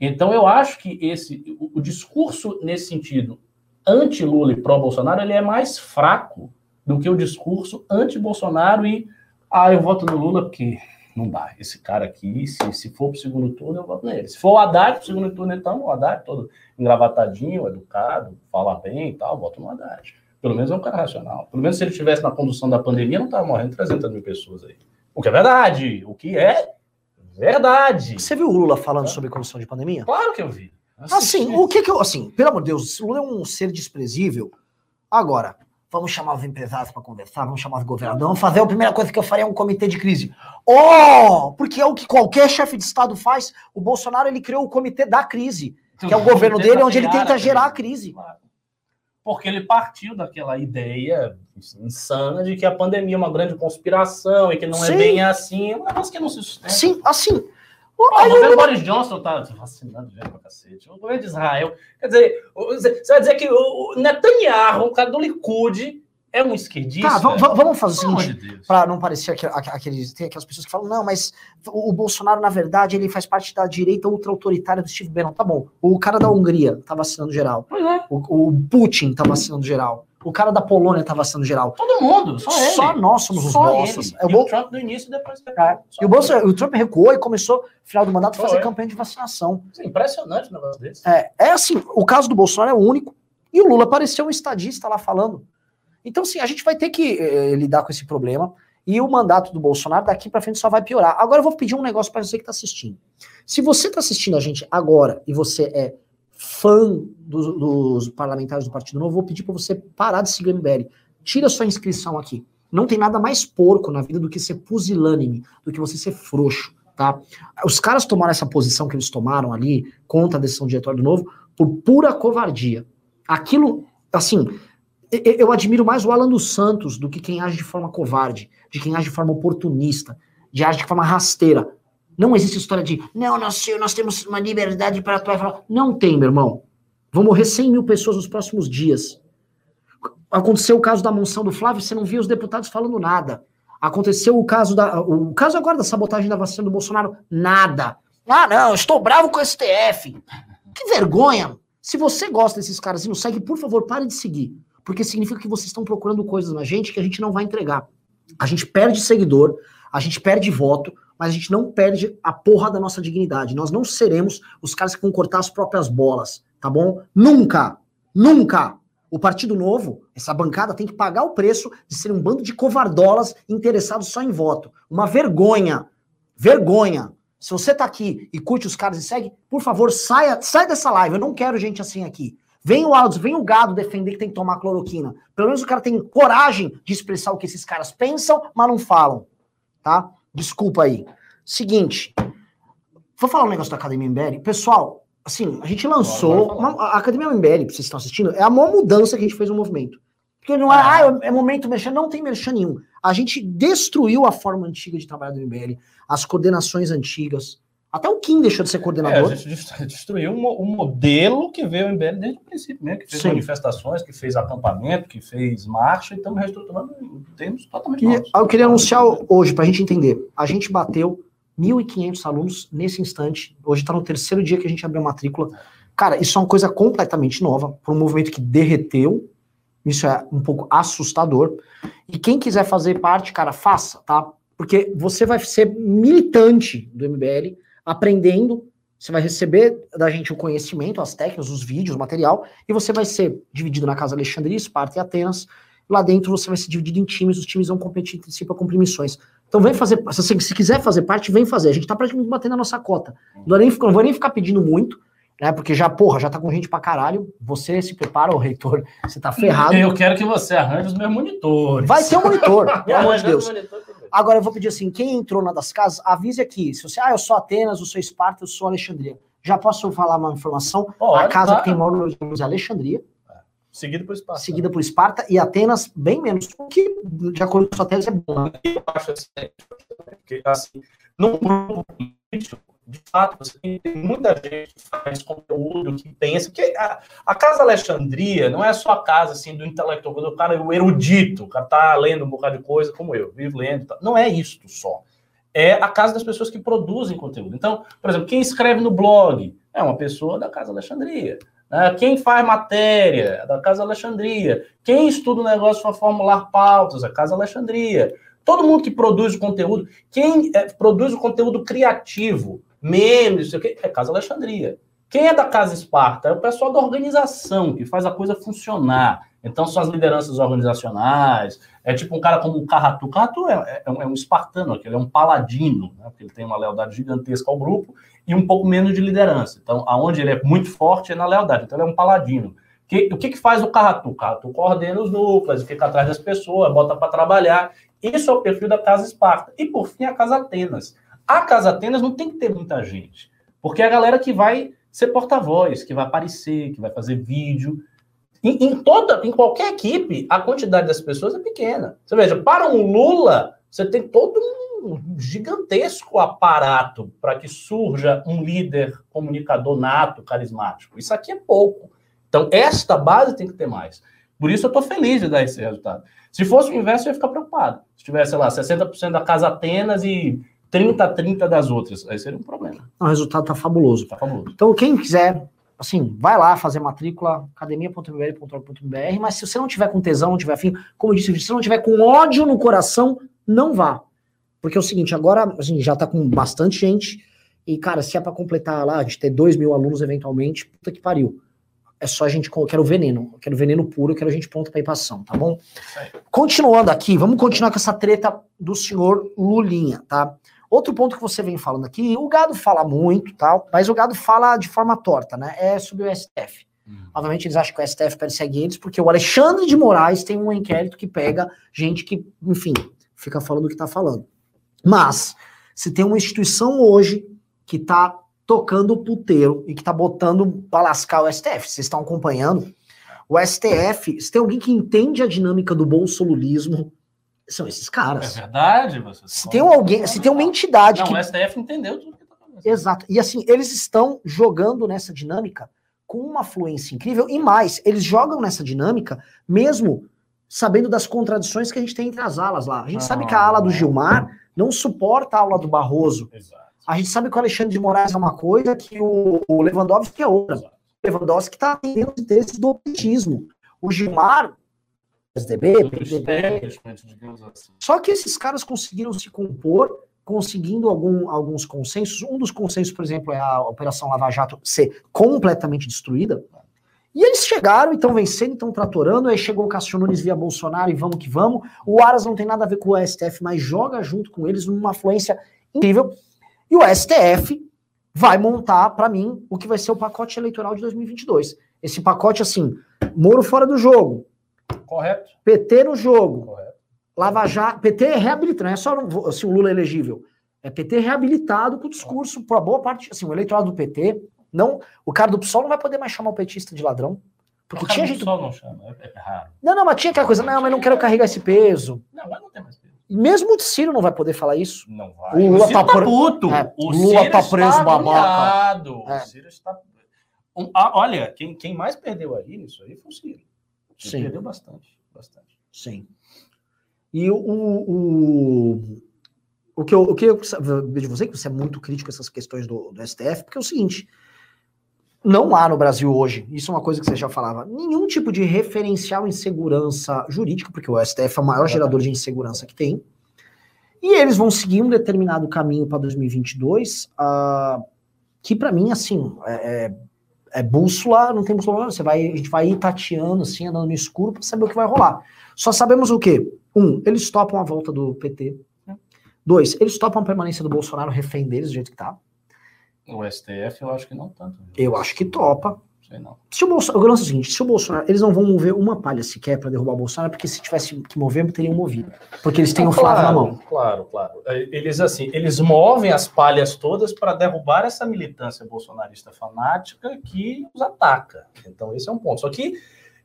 Então, eu acho que esse o, o discurso nesse sentido anti-Lula e pró-Bolsonaro ele é mais fraco do que o discurso anti-Bolsonaro e ah, eu voto no Lula porque não dá. Esse cara aqui, se, se for para o segundo turno, eu voto nele. Se for o Haddad para o segundo turno, então, o Haddad todo engravatadinho, educado, fala bem e tal, voto no Haddad. Pelo menos é um cara racional. Pelo menos se ele estivesse na condução da pandemia, não estava morrendo 300 mil pessoas aí. O que é verdade. O que é verdade. Você viu o Lula falando é. sobre condução de pandemia? Claro que eu vi. Assim, o que que eu. Assim, pelo amor de Deus, o Lula é um ser desprezível. Agora, vamos chamar os empresários para conversar, vamos chamar os governadores, vamos fazer a primeira coisa que eu faria é um comitê de crise. Oh! Porque é o que qualquer chefe de Estado faz. O Bolsonaro ele criou o comitê da crise, que é o governo dele, onde ele tenta gerar a crise. Porque ele partiu daquela ideia insana de que a pandemia é uma grande conspiração e que não é Sim. é bem assim, é um negócio que não se sustenta. Sim, assim. O governo Boris Johnson tá vacinando gente pra cacete. O governo de Israel. Quer dizer, você vai dizer que o Netanyahu, o cara do Likud, é um esquerdista? Tá, vamos fazer o seguinte, de para não parecer aqueles, tem aquelas pessoas que falam, não, mas o, Bolsonaro, na verdade, ele faz parte da direita ultra-autoritária do Steve Bannon. Tá bom, o cara da Hungria tá vacinando geral. É. O, o Putin tá vacinando geral. O cara da Polônia tá vacinando geral. Todo mundo, só ele. Só nós somos só os bostas. É, o, o Trump no início e depois... É. E o, Bolsonaro, o Trump recuou e começou, no final do mandato, a fazer campanha de vacinação. É impressionante o negócio desse. É, é assim, o caso do Bolsonaro é o único. E o Lula apareceu um estadista lá falando. Então, sim, a gente vai ter que eh, lidar com esse problema. E o mandato do Bolsonaro daqui para frente só vai piorar. Agora eu vou pedir um negócio para você que está assistindo. Se você está assistindo a gente agora e você é fã do, dos parlamentares do Partido Novo, eu vou pedir para você parar de seguir o MBL. Tira sua inscrição aqui. Não tem nada mais porco na vida do que ser pusilânime, do que você ser frouxo, tá? Os caras tomaram essa posição que eles tomaram ali contra a decisão diretório do Novo por pura covardia. Aquilo, assim, eu admiro mais o Alan dos Santos do que quem age de forma covarde, de quem age de forma oportunista, de age de forma rasteira. Não existe história de, não, nós, nós temos uma liberdade para atuar e falar. Não tem, meu irmão. Vão morrer 100 mil pessoas nos próximos dias. Aconteceu o caso da monção do Flávio, você não viu os deputados falando nada. Aconteceu o caso da. O caso agora da sabotagem da vacina do Bolsonaro, nada. Ah, não, estou bravo com o STF. Que vergonha! Se você gosta desses caras e não segue, por favor, pare de seguir porque significa que vocês estão procurando coisas na gente que a gente não vai entregar. A gente perde seguidor, a gente perde voto, mas a gente não perde a porra da nossa dignidade. Nós não seremos os caras que vão cortar as próprias bolas, tá bom? Nunca, nunca. O Partido Novo, essa bancada, tem que pagar o preço de ser um bando de covardolas interessados só em voto. Uma vergonha. Vergonha. Se você tá aqui e curte os caras e segue, por favor, saia, saia dessa live. Eu não quero gente assim aqui. Vem o Aldo, vem o gado defender que tem que tomar cloroquina. Pelo menos o cara tem coragem de expressar o que esses caras pensam, mas não falam. Tá? Desculpa aí. Seguinte. Vou falar um negócio da Academia MBL. Pessoal, assim, a gente lançou. Uma, a Academia MBL, vocês estão assistindo, é a maior mudança que a gente fez no movimento. Porque não é, ah, é momento mexer, não tem merchan nenhum. A gente destruiu a forma antiga de trabalhar do MBL, as coordenações antigas, até o Kim deixou de ser coordenador. É, a gente [LAUGHS] destruiu um, um modelo que veio o MBL desde o princípio, né? que fez Sim. manifestações, que fez acampamento, que fez marcha, e estamos reestruturando em termos totalmente e novos. Eu queria anunciar hoje, para a gente entender, a gente bateu 1.500 alunos nesse instante, hoje está no terceiro dia que a gente abriu a matrícula. Cara, isso é uma coisa completamente nova, para um movimento que derreteu, isso é um pouco assustador. E quem quiser fazer parte, cara, faça, tá? Porque você vai ser militante do MBL, aprendendo, você vai receber da gente o conhecimento, as técnicas, os vídeos, o material, e você vai ser dividido na casa Alexandria, Esparta e Atenas. Lá dentro você vai ser dividido em times, os times vão competir entre si para cumprir missões. Então vem fazer, se, se quiser fazer parte, vem fazer. A gente está praticamente batendo a nossa cota. Não vou, nem, não vou nem ficar pedindo muito, né? Porque já, porra, já tá com gente pra caralho. Você se prepara, o reitor, você tá ferrado. Eu quero que você arranje os meus monitores. Vai ter um monitor, [LAUGHS] pelo amor de Deus. Agora eu vou pedir assim, quem entrou na das casas, avise aqui. Se você, ah, eu sou Atenas, eu sou Esparta, eu sou Alexandria. Já posso falar uma informação? A casa claro. que tem maior número é Alexandria, Seguido por espaço. seguida por Esparta, e Atenas bem menos. O que, de acordo com sua tese, é bom. né? eu acho assim, porque assim, num grupo político, de fato, você tem muita gente que faz conteúdo, que pensa, porque a, a Casa Alexandria não é só a casa assim, do intelectual, quando o cara é o erudito, o cara tá lendo um bocado de coisa como eu, vivo lendo, tal. não é isto só. É a casa das pessoas que produzem conteúdo. Então, por exemplo, quem escreve no blog é uma pessoa da Casa Alexandria. né? Quem faz matéria é da Casa Alexandria. Quem estuda o negócio para formular pautas é a Casa Alexandria. Todo mundo que produz o conteúdo, quem é, produz o conteúdo criativo, memes, não sei o quê, é Casa Alexandria. Quem é da Casa Esparta? É o pessoal da organização, que faz a coisa funcionar. Então, são as lideranças organizacionais. É tipo um cara como o Carratu. Carratu é, é um, é um espartano, aqui, ele é um paladino, né? porque ele tem uma lealdade gigantesca ao grupo e um pouco menos de liderança. Então, aonde ele é muito forte é na lealdade. Então, ele é um paladino. Que, o que, que faz o Carratu? O Carratu coordena os núcleos, fica atrás das pessoas, bota para trabalhar. Isso é o perfil da Casa Esparta. E, por fim, a Casa Atenas. A Casa Atenas não tem que ter muita gente, porque é a galera que vai ser porta-voz, que vai aparecer, que vai fazer vídeo. Em, em toda, em qualquer equipe, a quantidade das pessoas é pequena. Você veja, para um Lula, você tem todo um gigantesco aparato para que surja um líder comunicador nato, carismático. Isso aqui é pouco. Então, esta base tem que ter mais. Por isso eu estou feliz de dar esse resultado. Se fosse o inverso, eu ia ficar preocupado. Se tivesse, sei lá, 60% da Casa Atenas e 30 a 30 das outras, aí seria um problema. O resultado tá fabuloso. Tá famoso. Então, quem quiser, assim, vai lá fazer matrícula, academia.mbl.org.br, mas se você não tiver com tesão, não tiver afim, como eu disse, se você não tiver com ódio no coração, não vá. Porque é o seguinte, agora, assim, já tá com bastante gente, e, cara, se é pra completar lá, a gente ter 2 mil alunos eventualmente, puta que pariu. É só a gente, eu quero veneno, eu quero veneno puro, eu quero a gente pronta pra ir pra ação, tá bom? Continuando aqui, vamos continuar com essa treta do senhor Lulinha, tá? Outro ponto que você vem falando aqui, o gado fala muito, tal, mas o gado fala de forma torta, né? É sobre o STF. Obviamente eles acham que o STF persegue eles, porque o Alexandre de Moraes tem um inquérito que pega gente que, enfim, fica falando o que tá falando. Mas, se tem uma instituição hoje que tá tocando o puteiro e que tá botando pra lascar o STF, vocês estão acompanhando, o STF, se tem alguém que entende a dinâmica do bolsolulismo, são esses É caras. verdade, você Se tem um alguém, se tem uma entidade Não, que o STF entendeu tudo que tá acontecendo. Exato. E assim, eles estão jogando nessa dinâmica com uma fluência incrível e mais, eles jogam nessa dinâmica mesmo sabendo das contradições que a gente tem entre as alas lá. A gente sabe que a ala do Gilmar não suporta a aula do Barroso. Exato. A gente sabe que o Alexandre de Moraes é uma coisa, que o, o Lewandowski é outra. Exato. O Lewandowski está atendendo os interesses do petismo. O Gilmar, PSDB, PDB, assim. só que esses caras conseguiram se compor, conseguindo algum- alguns consensos. Um dos consensos, por exemplo, é a Operação Lava Jato ser completamente destruída. E eles chegaram, então vencendo, então tratorando. Aí chegou o Cássio Nunes via Bolsonaro e vamos que vamos. O Aras não tem nada a ver com o STF, mas joga junto com eles numa fluência incrível. E o STF vai montar, para mim, o que vai ser o pacote eleitoral de 2022. Esse pacote, assim, Moro fora do jogo, Correto? PT no jogo, Correto. Lava Jato, PT é reabilitado, não é só no- assim, o Lula é elegível. É PT reabilitado com o discurso, para boa parte, assim, o eleitorado do PT, não, o cara do PSOL não vai poder mais chamar o petista de ladrão. Porque O cara tinha do gente. sol não chama, é, é raro. Não, não, mas tinha aquela coisa, não, mas não quero carregar esse peso. Não, mas não tem mais peso. Mesmo o Ciro não vai poder falar isso. Não vai. O Lula Ciro tá pre- puto. É, o Lula Ciro tá está preso, babaca. É. O Ciro está... Um, ah, olha, quem, quem mais perdeu aí nisso aí foi o Ciro. Sim. perdeu bastante, bastante. Sim. E o. O, o, que eu, o que eu vejo de você, que você é muito crítico a essas questões do, do STF, porque é o seguinte: não há no Brasil hoje, isso é uma coisa que você já falava, nenhum tipo de referencial em segurança jurídica, porque o STF é o maior gerador de insegurança que tem. E eles vão seguir um determinado caminho para 2022, ah, que para mim, assim, é, é- é bússola, não tem bússola, não. Você vai, a gente vai ir tateando, assim, andando no escuro para saber o que vai rolar. Só sabemos o quê? Um, eles topam a volta do PT. Dois, eles topam a permanência do Bolsonaro refém deles, do jeito que tá. O STF eu acho que não tanto. Eu acho que topa. Sei não. Se o Bolsonaro, o lance é o seguinte, se o Bolsonaro, eles não vão mover uma palha sequer para derrubar o Bolsonaro, porque se tivesse que mover, teriam movido. Porque eles têm o Flávio claro, na mão. Claro, claro. Eles assim, eles movem as palhas todas para derrubar essa militância bolsonarista fanática que os ataca. Então esse é um ponto. Só que,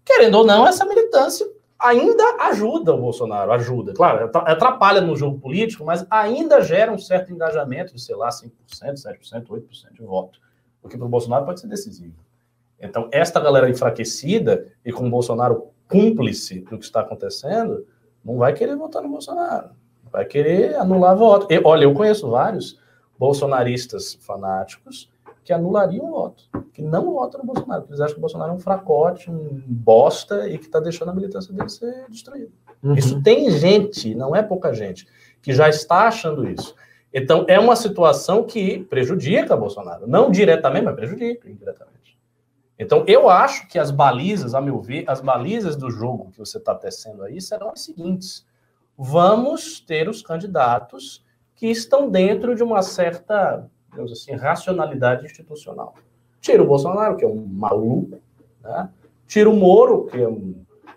querendo ou não, essa militância ainda ajuda o Bolsonaro, ajuda. Claro, atra- atrapalha no jogo político, mas ainda gera um certo engajamento de, sei lá, 5%, 7%, 8% de voto. O que para o Bolsonaro pode ser decisivo. Então, esta galera enfraquecida e com o Bolsonaro cúmplice do que está acontecendo, não vai querer votar no Bolsonaro. Vai querer anular voto. E, olha, eu conheço vários bolsonaristas fanáticos que anulariam o voto, que não votam no Bolsonaro, porque eles acham que o Bolsonaro é um fracote, um bosta e que está deixando a militância dele ser destruída. Uhum. Isso tem gente, não é pouca gente, que já está achando isso. Então, é uma situação que prejudica Bolsonaro. Não diretamente, mas prejudica indiretamente. Então, eu acho que as balizas, a meu ver, as balizas do jogo que você está tecendo aí serão as seguintes. Vamos ter os candidatos que estão dentro de uma certa, digamos assim, racionalidade institucional. Tira o Bolsonaro, que é um maluco, né? tira o Moro, que é um,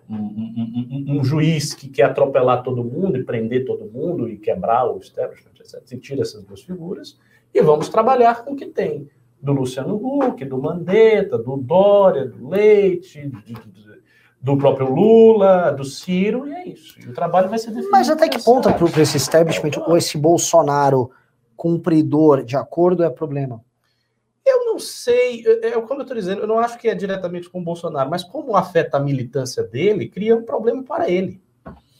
um, um- um- juiz que quer atropelar todo mundo e prender todo mundo e quebrar o establishment, etc. Você tira essas duas figuras e vamos trabalhar com o que tem. Do Luciano Huck, do Mandetta, do Dória, do Leite, de- de- de- do próprio Lula, do Ciro, e é isso. E o trabalho vai ser definido. Mas até que ponto para esse establishment ou esse Bolsonaro cumpridor de acordo é problema? Eu não sei, é, é como eu estou dizendo, eu não acho que é diretamente com o Bolsonaro, mas como afeta a militância dele, cria um problema para ele.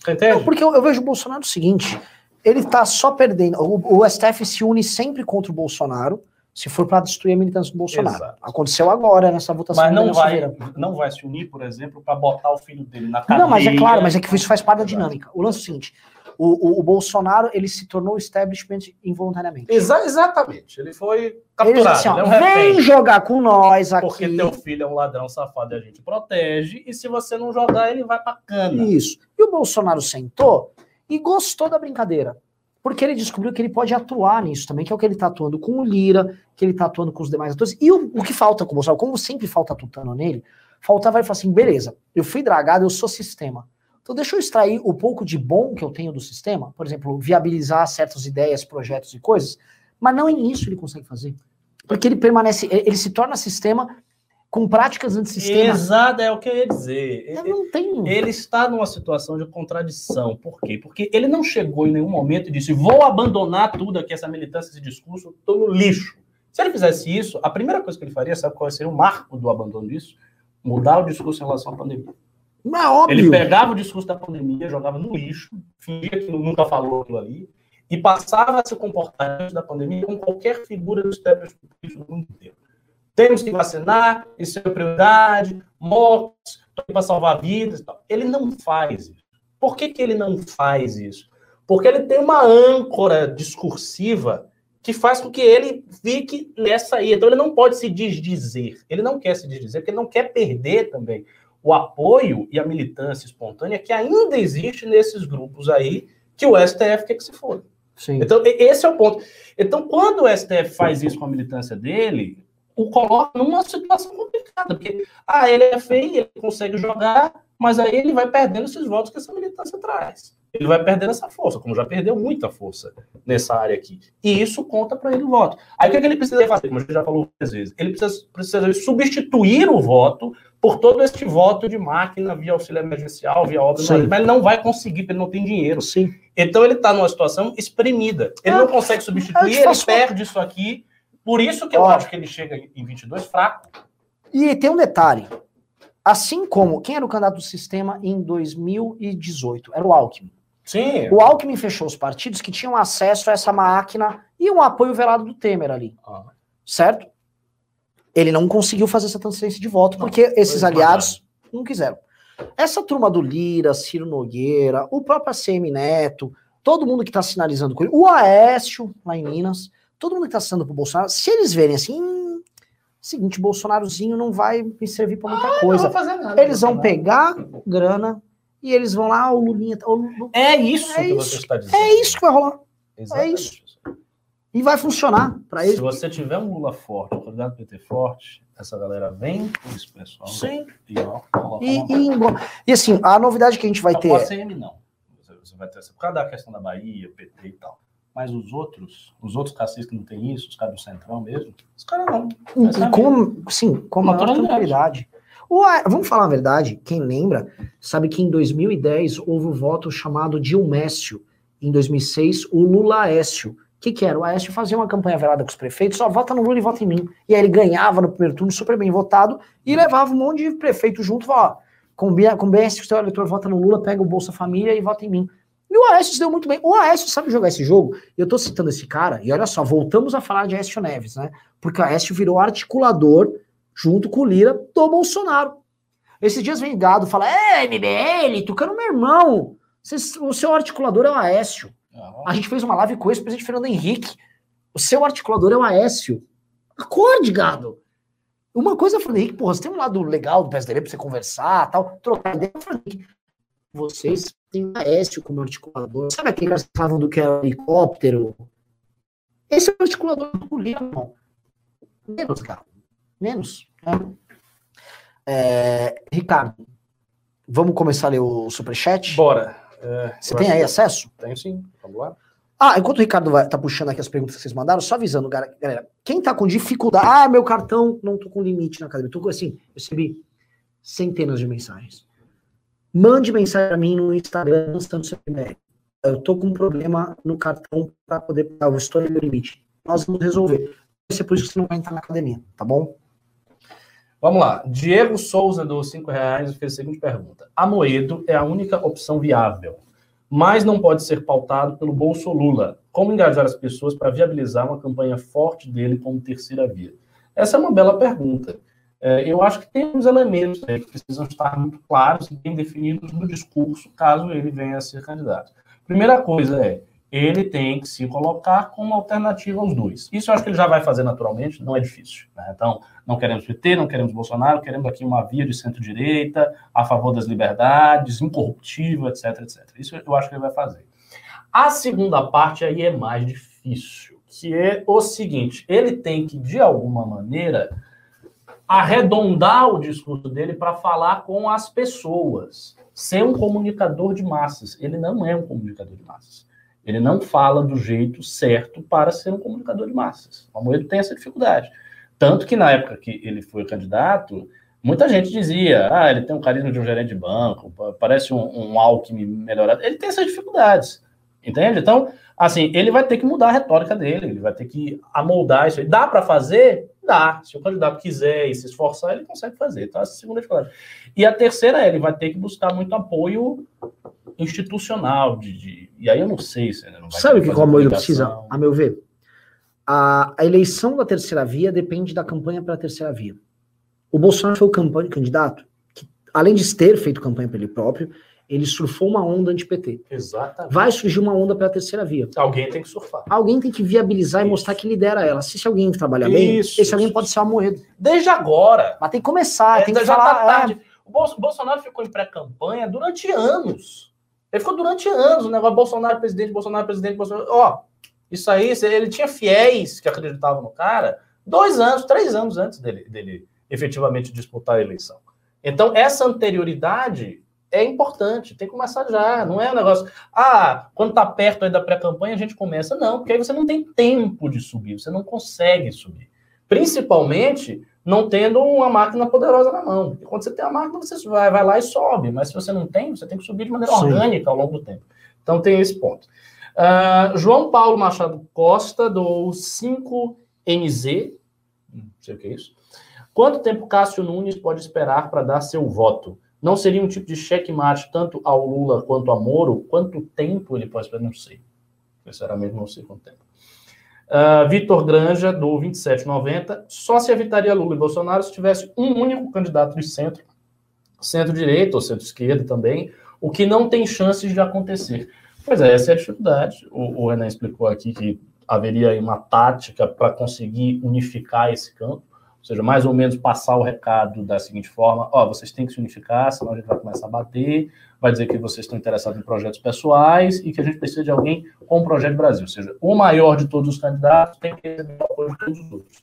Entende? Não, porque eu, eu vejo o Bolsonaro o seguinte: ele tá só perdendo. O, o STF se une sempre contra o Bolsonaro se for para destruir a militância do Bolsonaro. Exato. Aconteceu agora nessa votação. Mas não vai, Silveira. não vai se unir, por exemplo, para botar o filho dele na cadeia. Não, mas é claro, mas é que isso faz parte da dinâmica. O lance é o seguinte: o, o, o Bolsonaro ele se tornou establishment involuntariamente. Exa- exatamente. Ele foi capturado. assim, ó, ele é um vem jogar com nós aqui. Porque teu filho é um ladrão safado e a gente protege. E se você não jogar, ele vai pra cana. Isso. E o Bolsonaro sentou e gostou da brincadeira. Porque ele descobriu que ele pode atuar nisso também, que é o que ele tá atuando com o Lira, que ele tá atuando com os demais atores. E o, o que falta com o Bolsonaro, como sempre falta tutano nele, faltava ele falar assim: beleza, eu fui dragado, eu sou sistema. Então deixa eu extrair o pouco de bom que eu tenho do sistema, por exemplo, viabilizar certas ideias, projetos e coisas, mas não em isso ele consegue fazer. Porque ele permanece, ele se torna sistema com práticas antissistema. Exato, é o que eu ia dizer. Eu não tem. Ele está numa situação de contradição. Por quê? Porque ele não chegou em nenhum momento e disse: vou abandonar tudo aqui, essa militância, esse discurso, estou no lixo. Se ele fizesse isso, a primeira coisa que ele faria, sabe qual seria o marco do abandono disso? Mudar o discurso em relação à pandemia. Mas é óbvio. Ele pegava o discurso da pandemia, jogava no lixo, fingia que nunca falou aquilo ali, e passava a se comportar antes da pandemia como qualquer figura do establishment do mundo inteiro. Temos que vacinar, isso é prioridade, mortes, para salvar vidas. Ele não faz isso. Por que, que ele não faz isso? Porque ele tem uma âncora discursiva que faz com que ele fique nessa aí. Então ele não pode se desdizer. Ele não quer se desdizer, porque ele não quer perder também o apoio e a militância espontânea que ainda existe nesses grupos aí que o STF quer que se foda. Sim. Então, esse é o ponto. Então, quando o STF faz isso com a militância dele, o coloca numa situação complicada, porque, ah, ele é feio, ele consegue jogar, mas aí ele vai perdendo esses votos que essa militância traz. Ele vai perdendo essa força, como já perdeu muita força nessa área aqui. E isso conta para ele o voto. Aí o que, é que ele precisa fazer? Como a gente já falou várias vezes, ele precisa, precisa substituir o voto por todo este voto de máquina via auxílio emergencial, via obra, Sim. mas ele não vai conseguir, porque ele não tem dinheiro. Sim. Então ele está numa situação espremida. Ele Ah, não consegue substituir, te ele perde isso aqui. Por isso que eu acho que ele chega em 22 fraco. E tem um detalhe. Assim como, quem era o candidato do sistema em 2018? Era o Alckmin. Sim. O Alckmin fechou os partidos que tinham acesso a essa máquina e um apoio velado do Temer ali, Ah, certo? Ele não conseguiu fazer essa transferência de voto Não, porque esses aliados não quiseram. Essa turma do Lira, Ciro Nogueira, o próprio ACM Neto, todo mundo que está sinalizando com ele, o Aécio, lá em Minas, todo mundo que está assinando pro Bolsonaro, se eles verem assim, hum, seguinte, Bolsonarozinho não vai me servir para muita Não coisa. vai fazer nada. Eles vão não pegar grana e eles vão lá, "Ah, o Lulinha. tá- o Lu- É isso É que isso. você está dizendo. É isso que vai rolar. Exatamente isso. E vai funcionar para ele. Se você tiver um Lula forte, um candidato PT forte, essa galera vem com esse pessoal. Sim. E, ó, coloca E, uma- e, e assim, a novidade que a gente vai Não, ter. o ACM não. Você, você vai ter essa, por causa da questão da Bahia, PT e tal. Mas os outros, os outros caciques que não tem isso, os caras do Centrão mesmo, os caras não. Essa é com, sim, com a maior Naturalidade. tranquilidade. A- vamos falar a verdade, quem lembra, sabe que em 2010 houve o voto chamado Dilmécio. Em 2006, o Lula Aécio. O que, que era? O Aécio fazia uma campanha velada com os prefeitos, só vota no Lula e vota em mim. E aí ele ganhava no primeiro turno, super bem votado, e levava um monte de prefeito junto e falava: ó, combina, combina se o seu eleitor vota no Lula, pega o Bolsa Família e vota em mim. E o Aécio se deu muito bem. O Aécio sabe jogar esse jogo. Eu tô citando esse cara, e olha só, voltamos a falar de Aécio Neves, né? Porque o Aécio virou articulador, junto com o Lira, do Bolsonaro. Esses dias vem gado fala: É, MBL, Tucano, meu irmão. O seu articulador é o Aécio. A gente fez uma live com esse presidente Fernando Henrique. O seu articulador é o Aécio. Acorde, gado. Uma coisa é Fernando Henrique, porra, você tem um lado legal do PSDB pra você conversar tal, trocar ideia Fernando Henrique. Vocês têm Aécio como articulador. Sabe aquele que vocês falavam do que é helicóptero? Esse é o articulador do irmão. Menos, gado. Menos. né? É, Ricardo, vamos começar a ler o superchat? Bora. É, Você tem aí que- acesso? Tenho sim. Vamos lá. Ah, enquanto o Ricardo vai, tá puxando aqui as perguntas que vocês mandaram, só avisando, galera, quem tá com dificuldade, ah, meu cartão, não tô com limite na academia, tô com, assim, eu recebi centenas de mensagens. Mande mensagem pra mim no Instagram, lançando seu e-mail. Eu tô com um problema no cartão para poder pagar, eu estou no limite. Nós vamos resolver. Vai ser por isso que você não vai entrar na academia, tá bom? Vamos lá. Diego Souza dos cinco reais fez a seguinte pergunta: Amoedo é a única opção viável, mas não pode ser pautado pelo Bolso Lula. Como engajar as pessoas para viabilizar uma campanha forte dele como terceira via? Essa é uma bela pergunta. É, eu acho que tem uns elementos aí que precisam estar muito claros e bem definidos no discurso, caso ele venha a ser candidato. Primeira coisa é, ele tem que se colocar como alternativa aos dois. Isso eu acho que ele já vai fazer naturalmente, não é difícil. né? Então, não queremos PT, não queremos Bolsonaro, queremos aqui uma via de centro-direita, a favor das liberdades, incorruptível, etc, etc. Isso eu acho que ele vai fazer. A segunda parte aí é mais difícil, que é o seguinte: ele tem que, de alguma maneira, arredondar o discurso dele para falar com as pessoas, ser um comunicador de massas. Ele não é um comunicador de massas. Ele não fala do jeito certo para ser um comunicador de massas. O Amoedo tem essa dificuldade. Tanto que na época que ele foi candidato, muita gente dizia: ah, ele tem um carisma de um gerente de banco, parece um, um Alckmin melhorado. Ele tem essas dificuldades, entende? Então, assim, ele vai ter que mudar a retórica dele, ele vai ter que amoldar isso aí. Dá para fazer? Dá. Se o candidato quiser e se esforçar, ele consegue fazer. Então, essa é a segunda dificuldade. E a terceira é, ele vai ter que buscar muito apoio institucional, de, de- e aí eu não sei se ele não vai Sabe o ter que o comunicação. precisa, a meu ver? A, a eleição da terceira via depende da campanha para a terceira via. O Bolsonaro foi o campanha, candidato que, além de ter feito campanha para ele próprio, ele surfou uma onda anti-PT. Exatamente. Vai surgir uma onda para a terceira via. Alguém tem que surfar. Alguém tem que viabilizar e Isso. mostrar que lidera ela. Se, se alguém trabalha bem, Isso, esse alguém isso. pode ser o Amoedo. Desde agora. Mas tem que começar, tem que já falar. tá é, tarde. O Bolso- Bolsonaro ficou em pré-campanha durante anos. Ele ficou durante anos, o negócio Bolsonaro presidente, Bolsonaro presidente, Bolsonaro. Ó, isso aí, ele tinha fiéis que acreditavam no cara dois anos, três anos antes dele, dele efetivamente disputar a eleição. Então, essa anterioridade é importante, tem que começar já. Não é um negócio, ah, quando tá perto aí da pré-campanha a gente começa. Não, porque aí você não tem tempo de subir, você não consegue subir. Principalmente não tendo uma máquina poderosa na mão. Porque quando você tem a máquina, você vai, vai lá e sobe. Mas se você não tem, você tem que subir de maneira Sim. orgânica ao longo do tempo. Então tem esse ponto. Ah, João Paulo Machado Costa, do 5MZ, não sei o que é isso. Quanto tempo Cássio Nunes pode esperar para dar seu voto? Não seria um tipo de checkmate tanto ao Lula quanto a Moro? Quanto tempo ele pode esperar? Não sei. Sinceramente, não sei quanto tempo. Uh, Vitor Granja, do 2790, só se evitaria Lula e Bolsonaro se tivesse um único candidato de centro, centro-direita ou centro-esquerda também, o que não tem chances de acontecer. Pois é, essa é a dificuldade. O, o Renan explicou aqui que haveria uma tática para conseguir unificar esse campo. Ou seja, mais ou menos passar o recado da seguinte forma: ó, vocês têm que se unificar, senão a gente vai começar a bater, vai dizer que vocês estão interessados em projetos pessoais e que a gente precisa de alguém com o projeto Brasil. Ou seja, o maior de todos os candidatos tem que receber o apoio de todos os outros.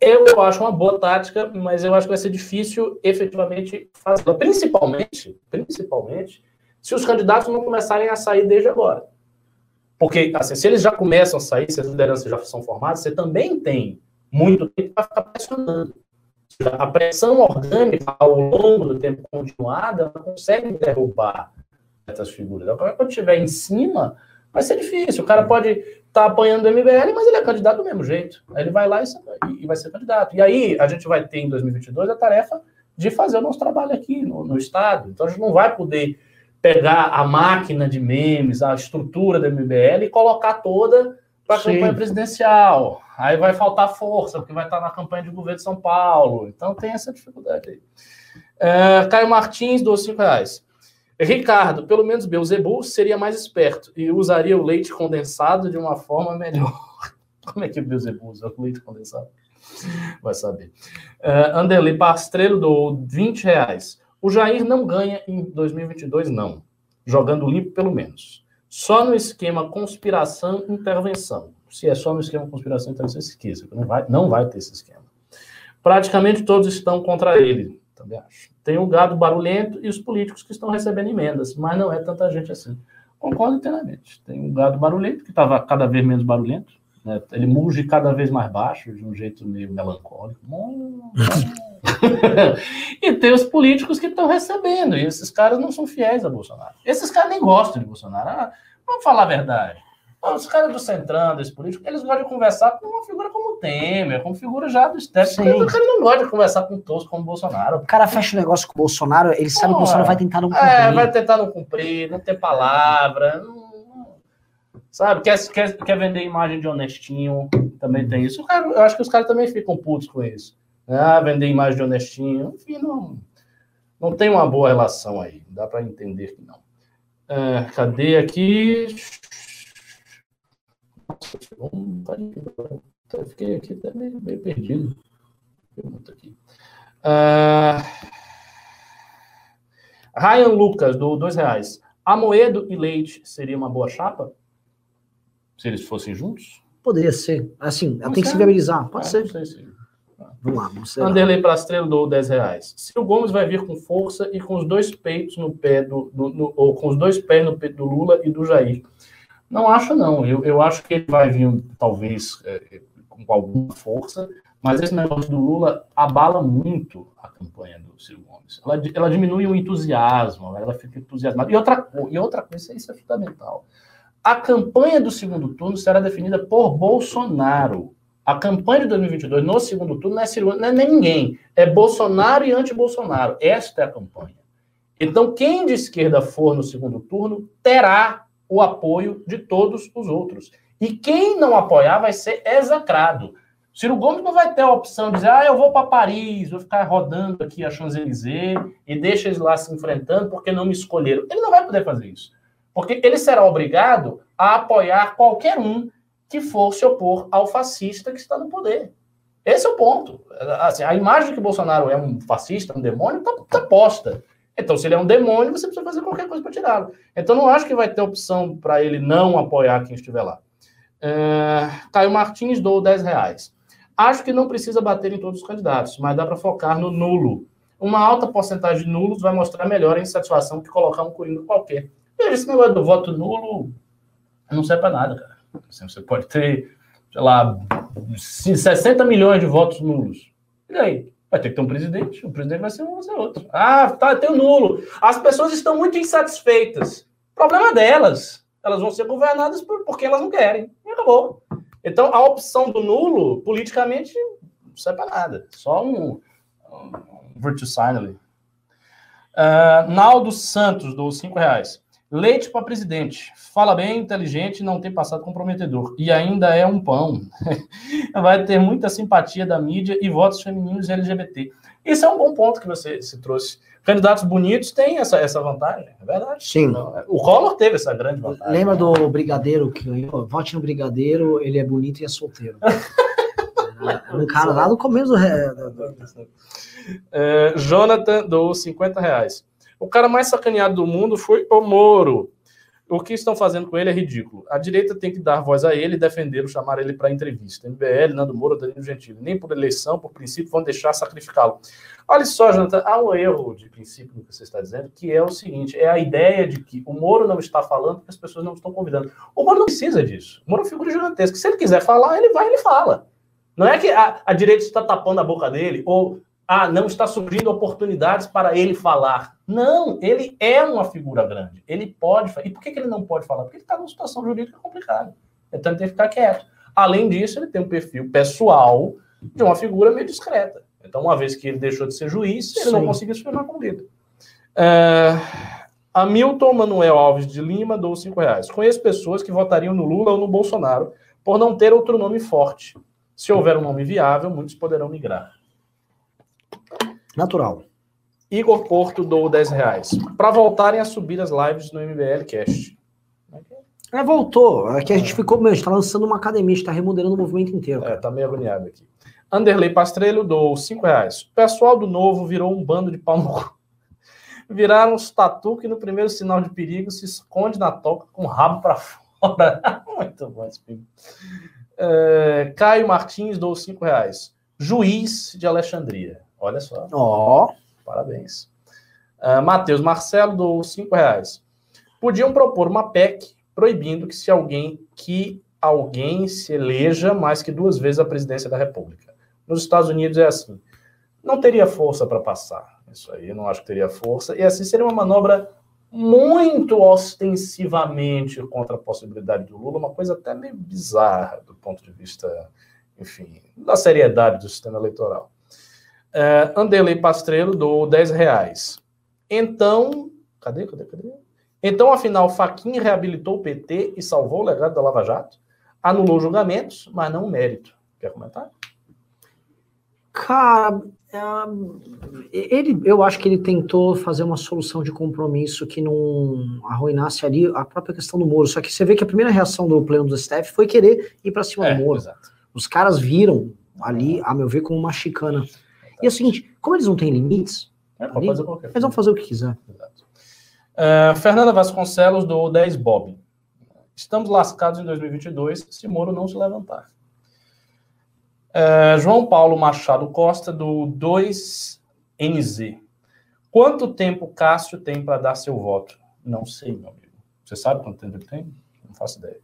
Eu acho uma boa tática, mas eu acho que vai ser difícil efetivamente fazer. Principalmente, principalmente, se os candidatos não começarem a sair desde agora. Porque, assim, se eles já começam a sair, se as lideranças já são formadas, você também tem muito tempo para ficar pressionando. A pressão orgânica ao longo do tempo continuada não consegue derrubar essas figuras. Agora, quando estiver em cima, vai ser difícil. O cara pode estar tá apanhando o MBL, mas ele é candidato do mesmo jeito. Ele vai lá e, e vai ser candidato. E aí a gente vai ter em 2022 a tarefa de fazer o nosso trabalho aqui no, no Estado. Então a gente não vai poder pegar a máquina de memes, a estrutura do MBL e colocar toda para a campanha presidencial. Aí vai faltar força, porque vai estar na campanha de governo de São Paulo. Então tem essa dificuldade aí. É, Caio Martins, 12 reais. Ricardo, pelo menos Beuzebu seria mais esperto e usaria o leite condensado de uma forma melhor. [LAUGHS] Como é que o Beuzebu usa o leite condensado? Vai saber. Uh, Anderley Pastrello do 20 reais. O Jair não ganha em 2022, não. Jogando limpo, pelo menos. Só no esquema conspiração intervenção. Se é só no esquema conspiração intervenção, esqueça. Não vai, não vai ter esse esquema. Praticamente todos estão contra ele, também acho. Tem o gado barulhento e os políticos que estão recebendo emendas, mas não é tanta gente assim. Concordo inteiramente. Tem um gado barulhento, que estava cada vez menos barulhento. Né? Ele muge cada vez mais baixo, de um jeito meio melancólico. [LAUGHS] e tem os políticos que estão recebendo, e esses caras não são fiéis a Bolsonaro. Esses caras nem gostam de Bolsonaro. Ah, vamos falar a verdade. Os caras do Centrão, desse político, eles gostam de conversar com uma figura como o Temer, como figura já do estético. O cara não gosta de conversar com todos como o Bolsonaro. O cara fecha o um negócio com o Bolsonaro, ele sabe que o Bolsonaro vai tentar não cumprir. É, vai tentar não cumprir, não ter palavra. Não, sabe? Quer, quer, quer vender imagem de honestinho, também tem isso. eu acho que os caras também ficam putos com isso. Ah, vender imagem de honestinho. Enfim, não, não tem uma boa relação aí. Dá para entender que não. É, cadê aqui? Fiquei aqui até meio, meio perdido. Pergunta aqui. Uh, Ryan Lucas, do dois reais. Amoedo e Leite seria uma boa chapa? Se eles fossem juntos? Poderia ser. Assim, ela tem que se viabilizar. Pode é, ser. Sei, sim. Vamos lá, vamos Anderlei Prastrelo do 10 reais. Ciro Gomes vai vir com força e com os dois peitos no pé do, do no, ou com os dois pés no peito do Lula e do Jair. Não acho, não. Eu, eu acho que ele vai vir, talvez, é, com alguma força, mas esse negócio do Lula abala muito a campanha do Ciro Gomes. Ela, ela diminui o entusiasmo, ela fica entusiasmada. E outra, e outra coisa, isso é fundamental. A campanha do segundo turno será definida por Bolsonaro. A campanha de 2022 no segundo turno não é, Ciro, não é nem ninguém. É Bolsonaro e anti-Bolsonaro. Esta é a campanha. Então, quem de esquerda for no segundo turno terá o apoio de todos os outros. E quem não apoiar vai ser execrado. Ciro Gomes não vai ter a opção de dizer, ah, eu vou para Paris, vou ficar rodando aqui a Champs-Élysées e deixa eles lá se enfrentando porque não me escolheram. Ele não vai poder fazer isso. Porque ele será obrigado a apoiar qualquer um que for se opor ao fascista que está no poder. Esse é o ponto. Assim, a imagem de que Bolsonaro é um fascista, um demônio, está tá posta. Então, se ele é um demônio, você precisa fazer qualquer coisa para tirá-lo. Então, não acho que vai ter opção para ele não apoiar quem estiver lá. É, Caio Martins dou 10 reais. Acho que não precisa bater em todos os candidatos, mas dá para focar no nulo. Uma alta porcentagem de nulos vai mostrar melhor a insatisfação que colocar um coringa qualquer. Esse negócio do voto nulo não serve para nada, cara. Assim, você pode ter, sei lá, 60 milhões de votos nulos. E aí? Vai ter que ter um presidente. O presidente vai ser um, vai ser outro. Ah, tá, tem o nulo. As pessoas estão muito insatisfeitas. Problema delas. Elas vão ser governadas por, porque elas não querem. E acabou. Então, a opção do nulo, politicamente, não serve para nada. Só um, um virtue sign ali. Uh, Naldo Santos, dos 5 reais. Leite para presidente. Fala bem, inteligente, não tem passado comprometedor. E ainda é um pão. [LAUGHS] Vai ter muita simpatia da mídia e votos femininos LGBT. Isso é um bom ponto que você se trouxe. Candidatos bonitos têm essa, essa vantagem, é verdade. Sim. O Collor teve essa grande vantagem. Lembra do Brigadeiro que ganhou? Vote no Brigadeiro, ele é bonito e é solteiro. Era [LAUGHS] um cara lá no começo do. É, Jonathan dou 50 reais. O cara mais sacaneado do mundo foi o Moro. O que estão fazendo com ele é ridículo. A direita tem que dar voz a ele, defendê-lo, chamar ele para entrevista. MBL, Nando Moura, Danilo Gentili. Nem por eleição, por princípio, vão deixar sacrificá-lo. Olha só, Jonathan, há um erro de princípio no que você está dizendo, que é o seguinte: é a ideia de que o Moro não está falando porque as pessoas não estão convidando. O Moro não precisa disso. O Moro é uma figura gigantesca. Se ele quiser falar, ele vai, ele fala. Não é que a, a direita está tapando a boca dele, ou ah, não está surgindo oportunidades para ele falar. Não, ele é uma figura grande. Ele pode. E por que, que ele não pode falar? Porque ele está numa situação jurídica complicada. Então ele tem que ficar quieto. Além disso, ele tem um perfil pessoal de uma figura meio discreta. Então, uma vez que ele deixou de ser juiz, ele Sim. não conseguiu se firmar como líder. É... Hamilton Manuel Alves de Lima dou cinco reais. Conheço pessoas que votariam no Lula ou no Bolsonaro por não ter outro nome forte. Se houver um nome viável, muitos poderão migrar. Natural. Igor Porto dou 10 reais. Para voltarem a subir as lives no MBL Cast. É, voltou. Aqui é a gente ficou, meu, a gente tá lançando uma academia, a gente tá remodelando o movimento inteiro. Cara. É, tá meio agoniado aqui. Anderley Pastrello dou 5 reais. O pessoal do Novo virou um bando de pau no cu. Viraram os tatu que no primeiro sinal de perigo se esconde na toca com o rabo para fora. [LAUGHS] Muito bom esse filme. É, Caio Martins dou 5 reais. Juiz de Alexandria. Olha só. Ó. Oh. Parabéns. Uh, Matheus Marcelo dou 5 reais. Podiam propor uma PEC proibindo que se alguém que alguém se eleja mais que duas vezes a presidência da República. Nos Estados Unidos é assim. Não teria força para passar. Isso aí, não acho que teria força. E assim seria uma manobra muito ostensivamente contra a possibilidade do Lula, uma coisa até meio bizarra do ponto de vista, enfim, da seriedade do sistema eleitoral. Uh, Anderley Pastrello do 10 reais. Então, cadê, cadê, cadê? Então, afinal, Faquin reabilitou o PT e salvou o legado da Lava Jato? Anulou julgamentos, mas não o mérito. Quer comentar? Cara, ele, eu acho que ele tentou fazer uma solução de compromisso que não arruinasse ali a própria questão do Moro. Só que você vê que a primeira reação do pleno do STF foi querer ir para cima é, do Moro. Exato. Os caras viram ali, a meu ver, como uma chicana. E é o seguinte, como eles não têm limites, é, ali, eles vão fazer o que quiser. Uh, Fernanda Vasconcelos do 10 Bob. Estamos lascados em 2022 se Moro não se levantar. Uh, João Paulo Machado Costa do 2NZ. Quanto tempo Cássio tem para dar seu voto? Não sei, meu amigo. Você sabe quanto tempo ele tem? Não faço ideia.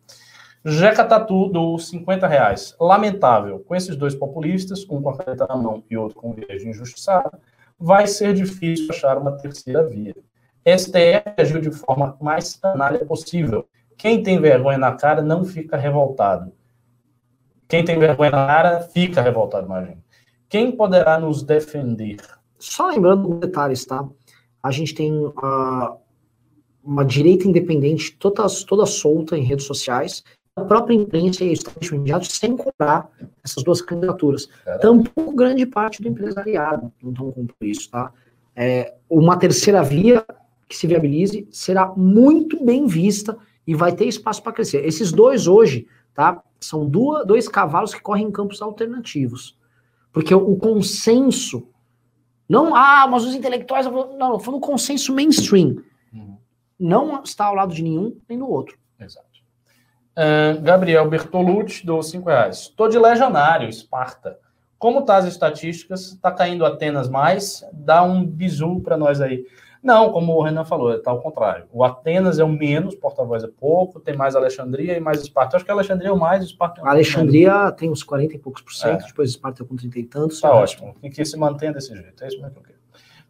Jeca Tatu do 50 reais. Lamentável. Com esses dois populistas, um com a caneta na mão e outro com viés de injustiçado, vai ser difícil achar uma terceira via. STF agiu de forma mais canalha possível. Quem tem vergonha na cara não fica revoltado. Quem tem vergonha na cara fica revoltado, imagina. Quem poderá nos defender? Só lembrando detalhes, tá? A gente tem uh, uma direita independente toda, toda solta em redes sociais a própria imprensa e o establishment sem comprar essas duas candidaturas. Tampouco grande parte do empresariado não estão comprando isso, tá? É, uma terceira via que se viabilize será muito bem vista e vai ter espaço para crescer. Esses dois hoje, tá? São duas, dois cavalos que correm em campos alternativos. Porque o, o consenso, não, ah, mas os intelectuais, não, foi no consenso mainstream. Uhum. Não está ao lado de nenhum nem do outro. Exato. Uh, Gabriel Bertolucci, do 5 reais. Estou de legionário, Esparta. Como tá as estatísticas? Tá caindo Atenas mais? Dá um bizu para nós aí. Não, como o Renan falou, está ao contrário. O Atenas é o menos, porta-voz é pouco, tem mais Alexandria e mais Esparta. Eu acho que Alexandria é o mais, Esparta é o Alexandria tem uns 40 e poucos por cento, é. depois Esparta com 30 e tantos. Tá ótimo, e que se mantenha desse jeito. É isso mesmo que eu quero.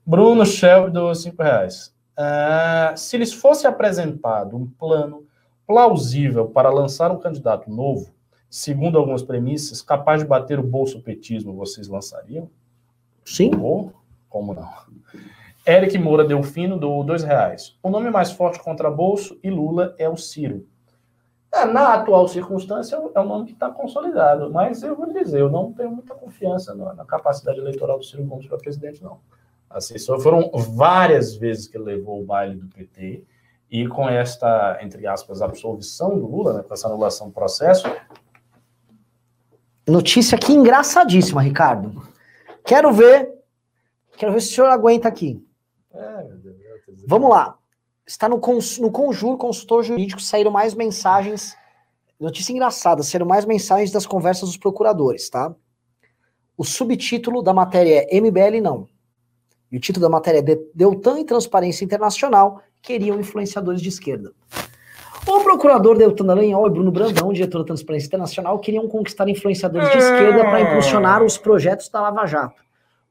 Bruno Shelby, do 5 reais. Uh, se lhes fosse apresentado um plano plausível para lançar um candidato novo, segundo algumas premissas, capaz de bater o bolso petismo, vocês lançariam? Sim. Ou, como não? Eric Moura Delfino do dois reais. O nome mais forte contra bolso e Lula é o Ciro. É, na atual circunstância, é o nome que está consolidado. Mas eu vou dizer, eu não tenho muita confiança na, na capacidade eleitoral do Ciro Gomes para presidente, não. Assim, só foram várias vezes que ele levou o baile do PT e com esta, entre aspas, absolvição do Lula, né, com essa anulação do processo, Notícia aqui engraçadíssima, Ricardo. Quero ver. Quero ver se o senhor aguenta aqui. É, meu Deus, Vamos lá. Está no, cons, no Conjur, consultor jurídico, saíram mais mensagens. Notícia engraçada, saíram mais mensagens das conversas dos procuradores, tá? O subtítulo da matéria é MBL não. E o título da matéria é Deltan e Transparência Internacional queriam influenciadores de esquerda. O procurador Deltan Dallagnol e Bruno Brandão, diretor da Transparência Internacional, queriam conquistar influenciadores de esquerda para impulsionar os projetos da Lava Jato.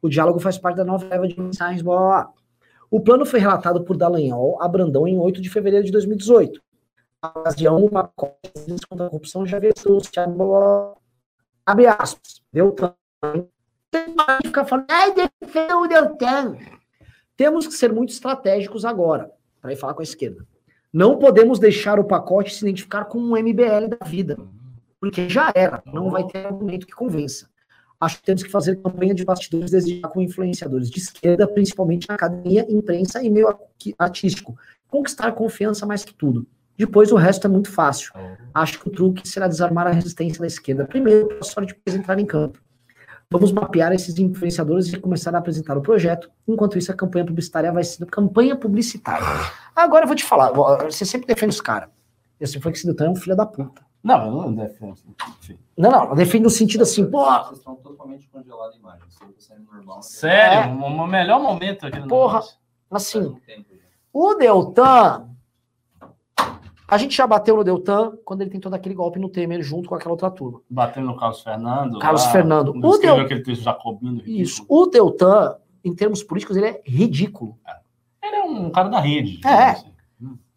O diálogo faz parte da nova leva de mensagens, blá, blá, blá. O plano foi relatado por Dallagnol a Brandão em 8 de fevereiro de 2018. A ocasião, o pacote contra a corrupção já veio abre aspas, Deltan. Fica falando, ai, defendeu o Deltan. Temos que ser muito estratégicos agora, para ir falar com a esquerda. Não podemos deixar o pacote se identificar com um MBL da vida, porque já era, não vai ter argumento que convença. Acho que temos que fazer campanha de bastidores desejar com influenciadores de esquerda, principalmente na academia, imprensa e meio artístico. Conquistar confiança mais que tudo. Depois o resto é muito fácil. Acho que o truque será desarmar a resistência da esquerda. Primeiro, só depois entrar em campo. Vamos mapear esses influenciadores e começar a apresentar o projeto. Enquanto isso, a campanha publicitária vai ser campanha publicitária. Agora eu vou te falar, você sempre defende os caras. Esse foi que se é um filho da puta. Não, eu não defendo. Não, não, eu defendo no sentido assim, pô. Vocês estão totalmente congelados a imagem. Normal, Sério? É. O melhor momento aqui no Porra, negócio. assim. O Deltan. A gente já bateu no Deltan quando ele tentou dar aquele golpe no Temer junto com aquela outra turma. Bateu no Carlos Fernando. Carlos lá, Fernando. O Del... aquele texto jacobino. Isso. O Deltan, em termos políticos, ele é ridículo. É. Ele é um cara da rede. É. Assim.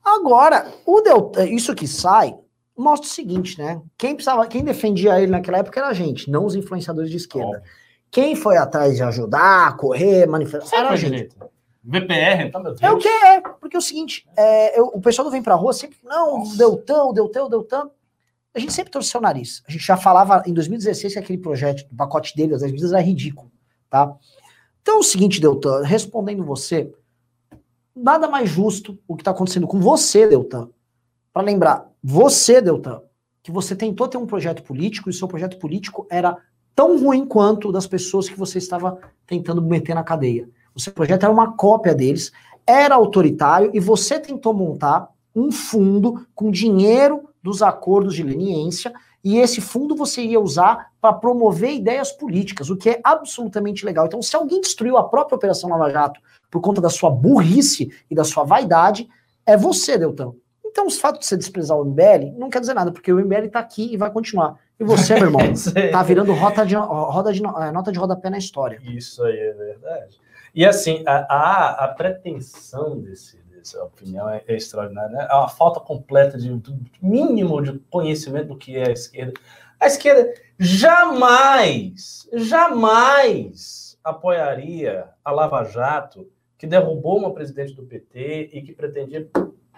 Agora, o Deltan, isso que sai, mostra o seguinte, né? Quem precisava, quem defendia ele naquela época era a gente, não os influenciadores de esquerda. Quem foi atrás de ajudar, correr, manifestar, era a gente. Direito. VPR, então, meu Deus. É o que é, porque é o seguinte, é, eu, o pessoal do Vem Pra Rua sempre, não, Nossa. Deltan, o Deltan, o Deltan. A gente sempre torceu o nariz. A gente já falava em 2016 que aquele projeto, o pacote dele, as medidas era ridículo, tá? Então é o seguinte, Deltan, respondendo você, nada mais justo o que está acontecendo com você, Deltan, para lembrar, você, Deltan, que você tentou ter um projeto político e o seu projeto político era tão ruim quanto o das pessoas que você estava tentando meter na cadeia. O seu projeto era uma cópia deles, era autoritário e você tentou montar um fundo com dinheiro dos acordos de leniência e esse fundo você ia usar para promover ideias políticas, o que é absolutamente legal. Então, se alguém destruiu a própria Operação Lava Jato por conta da sua burrice e da sua vaidade, é você, Deltan. Então, o fato de você desprezar o MBL não quer dizer nada, porque o MBL está aqui e vai continuar. E você, meu irmão, [LAUGHS] tá virando rota de, roda de, é, nota de rodapé na história. Isso aí é verdade. E assim, a, a, pretensão desse, dessa opinião é, é extraordinária. Né? É uma falta completa de mínimo de conhecimento do que é a esquerda. A esquerda jamais, jamais apoiaria a Lava Jato, que derrubou uma presidente do PT e que pretendia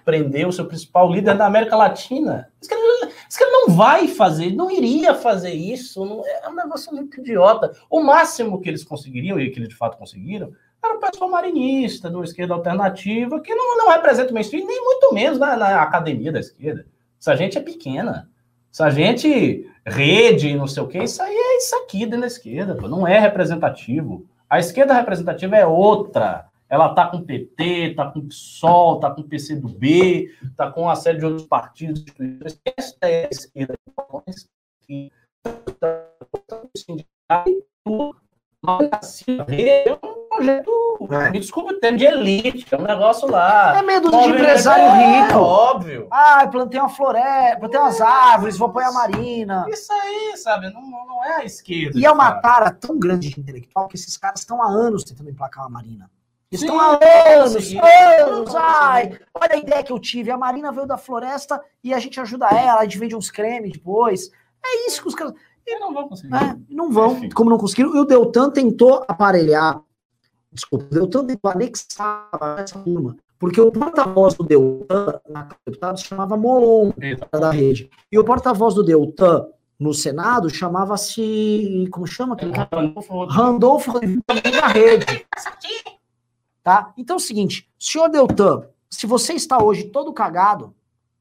prender o seu principal líder da América Latina. A esquerda, a esquerda não vai fazer, não iria fazer isso. Não, é um negócio muito idiota. O máximo que eles conseguiriam, e que eles de fato conseguiram, era o pessoal marinista, do esquerda alternativa, que não, não representa o mainstream, nem muito menos na, na academia da esquerda. Essa gente é pequena. Essa gente, rede, não sei o quê, isso aí é isso aqui dentro da esquerda, pô, não é representativo. A esquerda representativa é outra. Ela tá com PT, tá com PSOL, tá com PCdoB, tá com uma série de outros partidos. Essa é a esquerda. Assim, é um projeto, é. me desculpa o termo, de elite, é um negócio lá. É medo de empresário é, rico. óbvio. Ah, plantei uma floresta, plantei umas árvores, vou apoiar a marina. Isso aí, sabe, não, não é a esquerda. E é uma tara tão grande de intelectual que esses caras estão há anos tentando emplacar a marina. Estão há anos, anos, ai, olha a ideia que eu tive, a Marina veio da floresta e a gente ajuda ela, a gente vende uns cremes depois. É isso que os caras... E não vão conseguir. É, não vão, Enfim. como não conseguiram. E o Deltan tentou aparelhar, desculpa, o Deltan tentou anexar essa turma, porque o porta-voz do Deltan na deputado se chamava Molon, da rede. E o porta-voz do Deltan no Senado chamava-se, como chama aquele cara? Randolfo Rodrigues da rede. [LAUGHS] Tá? Então é o seguinte, senhor Deltan, se você está hoje todo cagado,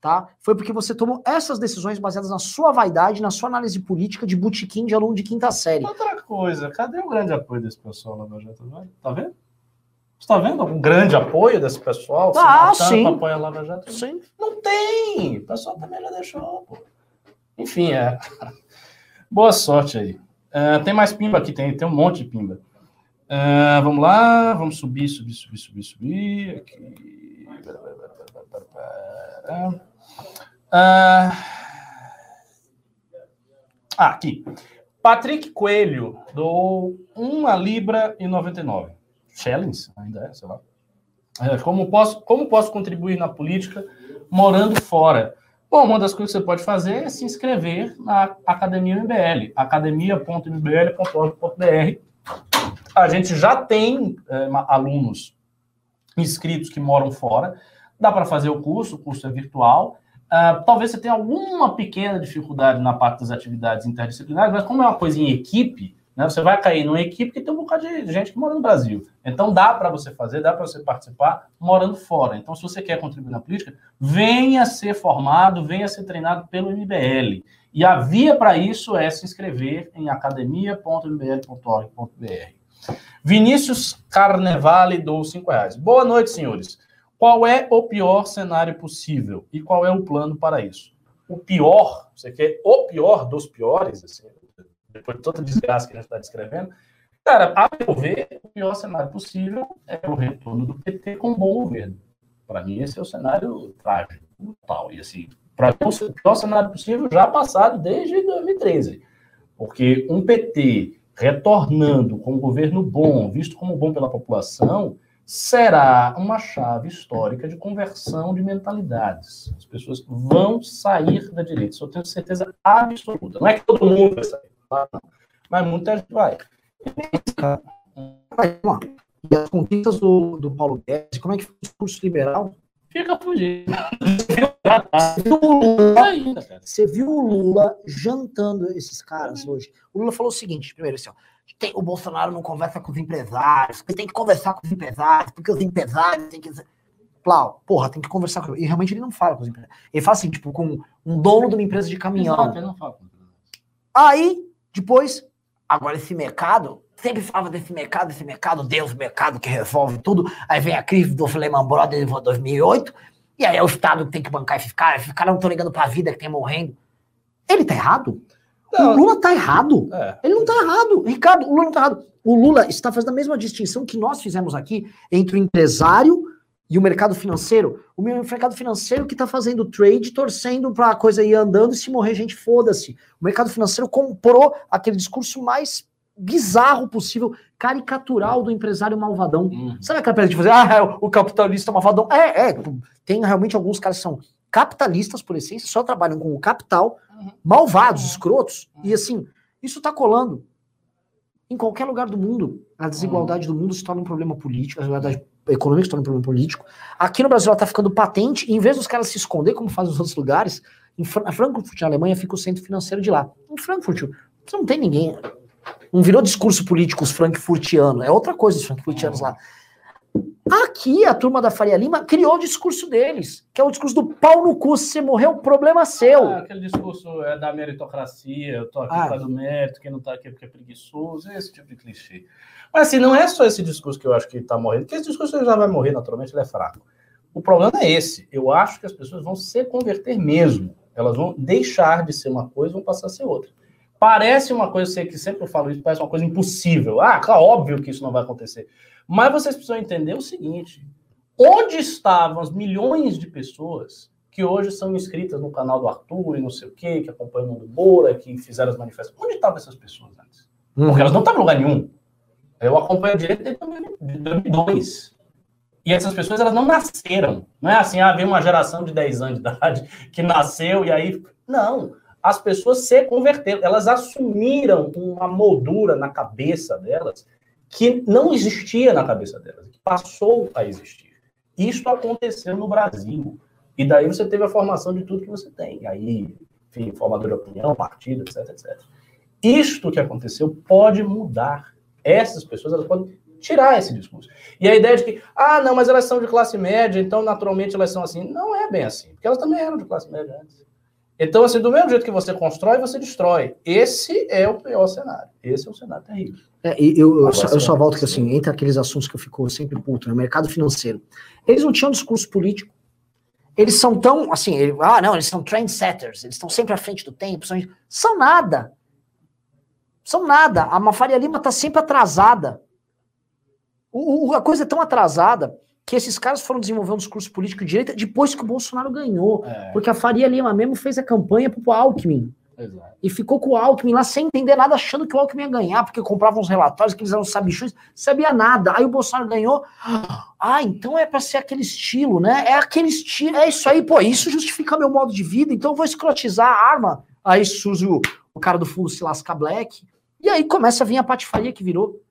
tá? Foi porque você tomou essas decisões baseadas na sua vaidade, na sua análise política de butiquim de aluno de quinta série. Outra coisa, cadê o grande apoio desse pessoal lá no Jato Tá vendo? Você tá vendo algum grande apoio desse pessoal? Ah, sim. apoia a Lava Jato? Sim. Não tem! O pessoal também já deixou, pô. Enfim, é. [LAUGHS] Boa sorte aí. Uh, tem mais pimba aqui, tem, tem um monte de pimba. Uh, vamos lá, vamos subir, subir, subir, subir, subir. Aqui. Uh, aqui. Patrick Coelho dou 1 libra e 99. Shillings, ainda é, sei lá. É, como, posso, como posso contribuir na política morando fora? Bom, uma das coisas que você pode fazer é se inscrever na Academia MBL, academia.mbl.org.br. A gente já tem é, alunos inscritos que moram fora, dá para fazer o curso, o curso é virtual. Uh, talvez você tenha alguma pequena dificuldade na parte das atividades interdisciplinares, mas como é uma coisa em equipe, né? Você vai cair numa equipe que tem um bocado de gente que mora no Brasil. Então dá para você fazer, dá para você participar morando fora. Então, se você quer contribuir na política, venha ser formado, venha ser treinado pelo MBL. E a via para isso é se inscrever em academia.mbl.org.br. Vinícius Carnevale do 5 reais. Boa noite, senhores. Qual é o pior cenário possível e qual é o plano para isso? O pior, você quer o pior dos piores, assim, depois de toda a desgraça que a gente está descrevendo, cara, a meu ver, o pior cenário possível é o retorno do PT com um bom governo. Para mim, esse é o cenário trágico, tal. E assim, para mim, o pior cenário possível já passado desde 2013. Porque um PT retornando com um governo bom, visto como bom pela população, será uma chave histórica de conversão de mentalidades. As pessoas vão sair da direita, isso eu tenho certeza absoluta. Não é que todo mundo vai sair mas muita gente vai. E as conquistas do, do Paulo Guedes, como é que foi o discurso liberal? Fica fugindo. Você viu o Lula jantando esses caras hoje? O Lula falou o seguinte: primeiro, assim, ó, tem, o Bolsonaro não conversa com os empresários, porque tem que conversar com os empresários, porque os empresários têm que. Plau, porra, tem que conversar com. E realmente ele não fala com os empresários. Ele fala assim, tipo, com um dono de uma empresa de caminhão. Exato, ele não fala com Aí, depois, agora esse mercado, sempre falava desse mercado, esse mercado, Deus, mercado que resolve tudo. Aí vem a crise do Lehman Brothers em 2008, e aí é o Estado que tem que bancar esses caras, esses caras não estão ligando para a vida que tem morrendo. Ele tá errado? Não. O Lula tá errado. É. Ele não tá errado. Ricardo, o Lula não tá errado. O Lula está fazendo a mesma distinção que nós fizemos aqui entre o empresário e o mercado financeiro, o mercado financeiro que está fazendo trade, torcendo para a coisa ir andando e se morrer gente, foda-se. O mercado financeiro comprou aquele discurso mais bizarro possível, caricatural do empresário malvadão. Uhum. Sabe aquela coisa de fazer, ah, é, o capitalista malvadão? É, é, tem realmente alguns caras que são capitalistas por essência, só trabalham com o capital, uhum. malvados, uhum. escrotos, e assim, isso está colando. Em qualquer lugar do mundo, a desigualdade do mundo se torna um problema político, a desigualdade econômica, se torna um problema político. Aqui no Brasil ela está ficando patente, e em vez dos caras se esconder, como fazem nos outros lugares, em Frankfurt, na Alemanha, fica o centro financeiro de lá. Em Frankfurt, você não tem ninguém. Não virou discurso político os frankfurtianos, é outra coisa os frankfurtianos lá. Aqui, a turma da Faria Lima criou o discurso deles, que é o discurso do pau no cu, se você morreu, o problema é seu. Ah, aquele discurso é da meritocracia, eu tô aqui ah. por causa do mérito, quem não tá aqui é porque é preguiçoso, esse tipo de clichê. Mas assim, não é só esse discurso que eu acho que está morrendo, porque esse discurso já vai morrer naturalmente, ele é fraco. O problema é esse. Eu acho que as pessoas vão se converter mesmo. Elas vão deixar de ser uma coisa e vão passar a ser outra. Parece uma coisa, eu sei que sempre eu falo isso, parece uma coisa impossível. Ah, claro, óbvio que isso não vai acontecer. Mas vocês precisam entender o seguinte: onde estavam as milhões de pessoas que hoje são inscritas no canal do Arthur e não sei o quê, que acompanham o Moura, que fizeram as manifestações? Onde estavam essas pessoas antes? Porque uhum. elas não estavam em lugar nenhum. Eu acompanho direito desde 2002. E essas pessoas, elas não nasceram. Não é assim, ah, uma geração de 10 anos de idade que nasceu e aí... Não. As pessoas se converteram. Elas assumiram uma moldura na cabeça delas que não existia na cabeça delas, que passou a existir. Isso aconteceu no Brasil. E daí você teve a formação de tudo que você tem. Aí, enfim, formador de opinião, partido, etc, etc. Isto que aconteceu pode mudar essas pessoas elas podem Tirar esse discurso. E a ideia de que, ah, não, mas elas são de classe média, então naturalmente elas são assim. Não é bem assim, porque elas também eram de classe média antes. Então, assim, do mesmo jeito que você constrói, você destrói. Esse é o pior cenário. Esse é o cenário terrível. É, eu, eu, só, eu só volto que, assim, entre aqueles assuntos que eu fico sempre puto, no né, mercado financeiro, eles não tinham discurso político. Eles são tão, assim, ele, ah, não, eles são trendsetters, eles estão sempre à frente do tempo, são, são nada. São nada. A Faria Lima está sempre atrasada. O, o, a coisa é tão atrasada que esses caras foram desenvolver um discurso político de direita depois que o Bolsonaro ganhou. É. Porque a Faria Lima mesmo fez a campanha pro Alckmin. Exato. E ficou com o Alckmin lá sem entender nada, achando que o Alckmin ia ganhar, porque comprava uns relatórios que eles eram sabichões, sabia nada. Aí o Bolsonaro ganhou. Ah, então é para ser aquele estilo, né? É aquele estilo, é isso aí, pô, isso justifica meu modo de vida, então eu vou escrotizar a arma. Aí surge o, o cara do fundo se lasca black. E aí começa a vir a patifaria que virou.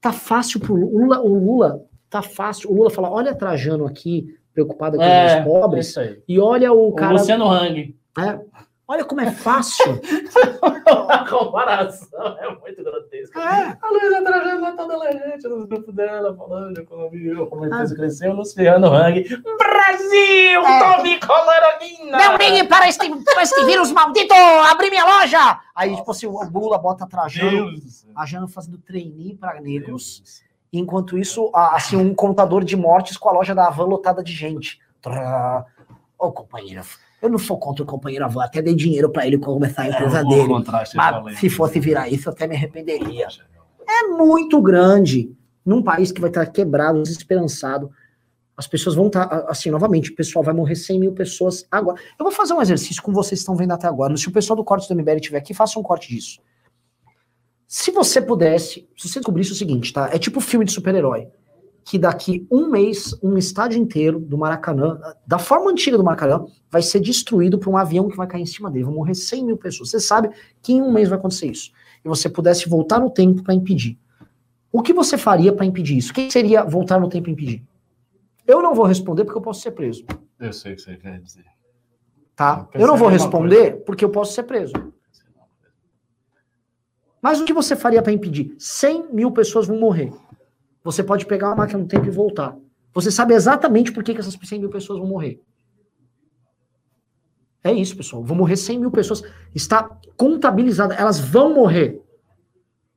Tá fácil pro Lula, o Lula tá fácil. O Lula fala: olha Trajano aqui, preocupado com é, os pobres, é e olha o, o cara. Luciano Hang. É, olha como é fácil. [LAUGHS] a comparação é muito grotesca. É. A Luísa Trajano é toda elegante nos grupos dela, falando de economia, como a empresa ah. cresceu. Luciano Hang. Brasil! É. Tome colorodina! Não ligue para este, para este vírus maldito! Abri minha loja! Aí, Nossa. tipo assim, o Lula bota Trajano, a Jano fazendo trainee para negros. Enquanto isso, assim, um contador de mortes com a loja da Avan lotada de gente. Ô, oh, companheiro, eu não sou contra o companheiro Avan, até dei dinheiro para ele começar a é, empresa é, dele. Mas se fosse virar isso, eu até me arrependeria. É muito grande. Num país que vai estar quebrado, desesperançado. As pessoas vão estar, assim, novamente, o pessoal vai morrer 100 mil pessoas agora. Eu vou fazer um exercício com vocês que estão vendo até agora. Se o pessoal do corte do MBL estiver aqui, faça um corte disso. Se você pudesse, se você descobrisse o seguinte, tá? É tipo filme de super-herói. Que daqui um mês, um estádio inteiro do Maracanã, da forma antiga do Maracanã, vai ser destruído por um avião que vai cair em cima dele. Vão morrer 100 mil pessoas. Você sabe que em um mês vai acontecer isso. E você pudesse voltar no tempo para impedir. O que você faria para impedir isso? Quem seria voltar no tempo e impedir? Eu não vou responder porque eu posso ser preso. Eu sei o que você quer dizer. Tá? Eu, eu não vou responder porque eu posso ser preso. Mas o que você faria para impedir? 100 mil pessoas vão morrer. Você pode pegar uma máquina do tempo e voltar. Você sabe exatamente por que, que essas 100 mil pessoas vão morrer. É isso, pessoal. Vão morrer 100 mil pessoas. Está contabilizada. Elas vão morrer.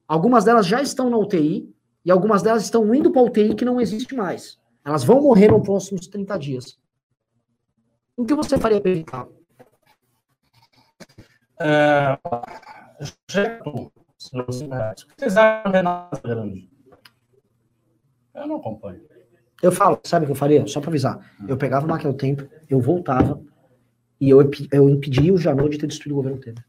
Algumas delas já estão na UTI e algumas delas estão indo para a UTI que não existe mais. Elas vão morrer nos próximos 30 dias. O que você faria para evitar? É, vocês acham Renato Grande? Eu não acompanho. Eu falo, sabe o que eu faria? Só para avisar. Eu pegava máquina do tempo, eu voltava e eu, eu impedia o Janot de ter destruído o governo Temer.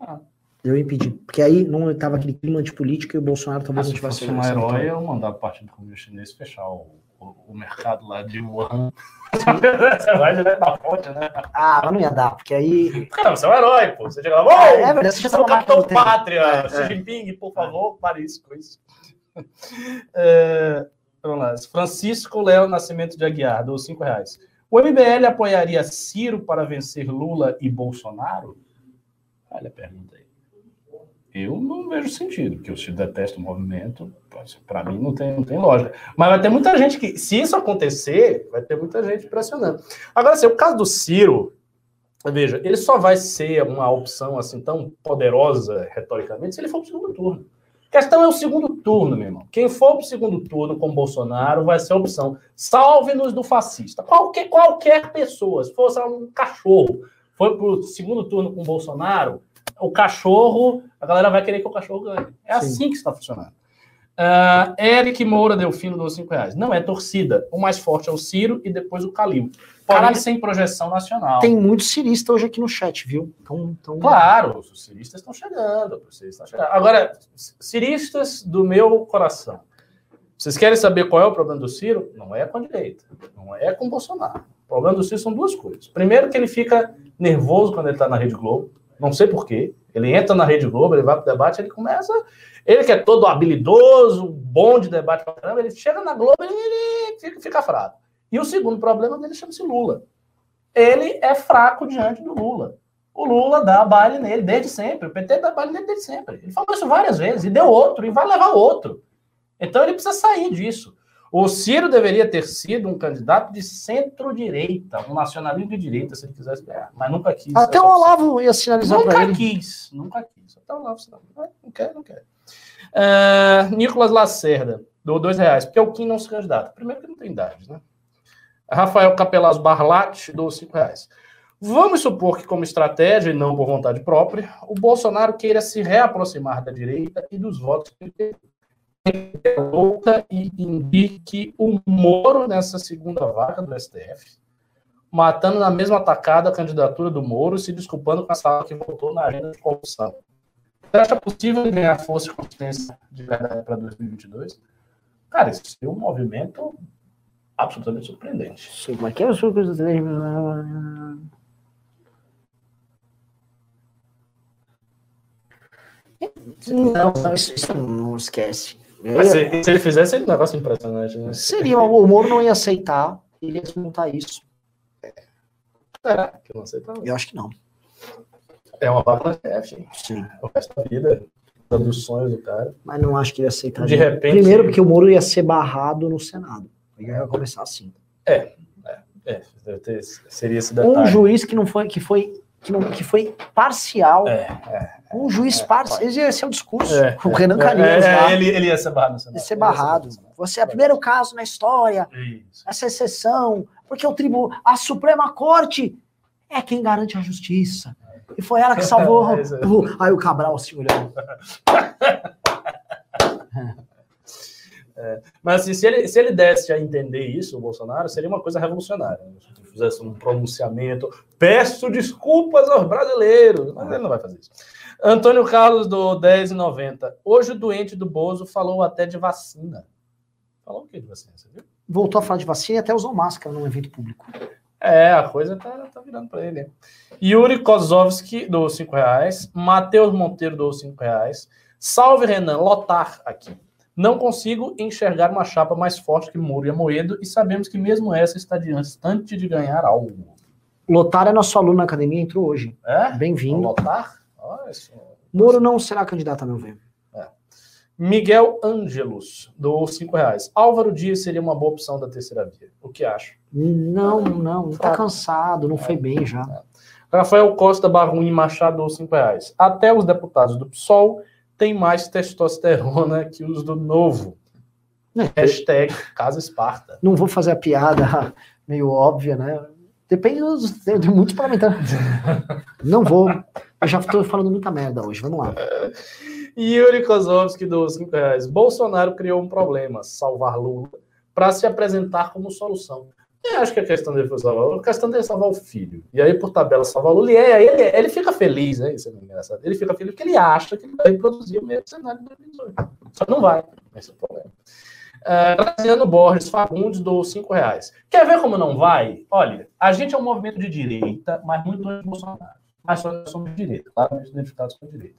Ah. Eu impedi. Porque aí não estava aquele clima antipolítico e o Bolsonaro talvez ah, não tivesse. Se fosse um herói, eu mandava o Partido Comunista Chinês fechar o, o, o mercado lá de Wuhan você [LAUGHS] vai direto da fonte, né? Ah, mas não ia dar, porque aí. [LAUGHS] Não, você é um herói, pô. Você chega lá, ô, é, é verdade, você já Capitão Pátria, é, Xi é. Jinping, por favor, pare isso com isso. [LAUGHS] É, vamos lá. Francisco Léo Nascimento de Aguiar, dou cinco reais. O MBL apoiaria Ciro para vencer Lula e Bolsonaro? Olha a pergunta aí. Eu não vejo sentido, porque eu se detesto o movimento, para mim não tem, não tem lógica. Mas vai ter muita gente que, se isso acontecer, vai ter muita gente pressionando. Agora, assim, o caso do Ciro, veja, ele só vai ser uma opção assim tão poderosa retoricamente se ele for para o segundo turno. A questão é o segundo turno, meu irmão. Quem for para o segundo turno com Bolsonaro vai ser a opção. Salve-nos do fascista. Qualquer, qualquer pessoa, se fosse um cachorro, foi para o segundo turno com Bolsonaro, o cachorro, a galera vai querer que o cachorro ganhe. É Sim. assim que está funcionando. Uh, Eric Moura Delfino dos 5 reais. Não é torcida. O mais forte é o Ciro e depois o Calil. Porém, sem projeção nacional. Tem muitos ciristas hoje aqui no chat, viu? Então, então... Claro, os ciristas estão chegando, os ciristas estão chegando. Agora, ciristas do meu coração. Vocês querem saber qual é o problema do Ciro? Não é com a direita, não é com o Bolsonaro. O problema do Ciro são duas coisas. Primeiro, que ele fica nervoso quando ele está na Rede Globo. Não sei porquê. Ele entra na Rede Globo, ele vai para o debate, ele começa. Ele que é todo habilidoso, bom de debate pra caramba, ele chega na Globo e ele fica, fica fraco. E o segundo problema dele chama-se Lula. Ele é fraco diante do Lula. O Lula dá baile nele desde sempre. O PT dá baile nele desde sempre. Ele falou isso várias vezes e deu outro e vai levar outro. Então ele precisa sair disso. O Ciro deveria ter sido um candidato de centro-direita, um nacionalismo de direita, se ele quisesse ganhar, mas nunca quis. Até o Olavo ia sinalizar para ele. Nunca quis, nunca quis. Até o Olavo sinalizou. Não quer, não quer. Uh, Nicolas Lacerda, do dois reais, porque o Kim não se candidata. Primeiro que não tem idade, né? Rafael Capelaz Barlat, do cinco reais. Vamos supor que, como estratégia e não por vontade própria, o Bolsonaro queira se reaproximar da direita e dos votos que ele louca e indique o Moro nessa segunda vaga do STF, matando na mesma atacada a candidatura do Moro, se desculpando com a sala que votou na agenda de corrupção. Você acha possível ganhar força e consistência de verdade para 2022? Cara, isso é um movimento absolutamente surpreendente. Sim, mas que é o Não, não, isso, isso não esquece. Mas se, se, ele fizesse, seria um negócio impressionante, né? Seria, o Moro não ia aceitar, ele ia desmontar isso. Será que não aceita? Eu acho que não. É uma vaga chefe. Sim. O resto da vida, dos sonhos do cara. Mas não acho que ele ia aceitar. De repente. Primeiro, porque o Moro ia ser barrado no Senado. Ele ia começar assim. É, é, é ter, seria esse detalhe. Um juiz que não foi, que foi que, não, que foi parcial. É, é, um juiz é. Esse é o discurso. É, o Renan é, Calheiros. É, ele, ele ia ser barrado. Ia ser barrado. Você é o primeiro caso na história. Isso. Essa exceção. Porque o tribu, a Suprema Corte é quem garante a justiça. E foi ela que [LAUGHS] salvou. o, aí o Cabral se olhando. [LAUGHS] É, mas assim, se, ele, se ele desse a entender isso, o Bolsonaro, seria uma coisa revolucionária. Né? Se ele fizesse um pronunciamento, peço desculpas aos brasileiros, mas ele não vai fazer isso. Antônio Carlos do 10,90. Hoje o doente do Bozo falou até de vacina. Falou o que de vacina, você viu? Voltou a falar de vacina e até usou máscara num evento público. É, a coisa tá, tá virando para ele. Yuri Kozovski, do 5 reais. Matheus Monteiro, do 5 reais. Salve, Renan. Lotar aqui. Não consigo enxergar uma chapa mais forte que Moro e Amoedo e sabemos que mesmo essa está distante de ganhar algo. Lotar é nosso aluno na academia, entrou hoje. É? Bem-vindo. Lotar? Moro não será candidato, a meu ver. É. Miguel Ângelos, do 5 reais. Álvaro Dias seria uma boa opção da terceira via. O que acha? Não, não. Está cansado, não foi bem já. É. Rafael Costa Barruim Machado, do 5 reais. Até os deputados do PSOL tem mais testosterona que os do novo. É. Hashtag Casa Esparta. Não vou fazer a piada meio óbvia, né? Depende dos. De muitos parlamentares. [LAUGHS] Não vou. Eu já estou falando muita merda hoje. Vamos lá. Yuri Kozovski, dos 5 reais. Bolsonaro criou um problema, salvar Lula, para se apresentar como solução. Eu acho que a questão dele foi salvar a questão dele é salvar o filho. E aí, por tabela, salvar o Lula. E aí, ele, ele fica feliz, né? Isso é engraçado. Ele fica feliz porque ele acha que ele vai reproduzir o mesmo cenário de 2018. Só não vai. Esse é o problema. Uh, Borges Fagundes do 5 reais. Quer ver como não vai? Olha, a gente é um movimento de direita, mas muito anti-Bolsonaro. Mas só somos de direita, claramente identificados com a direita.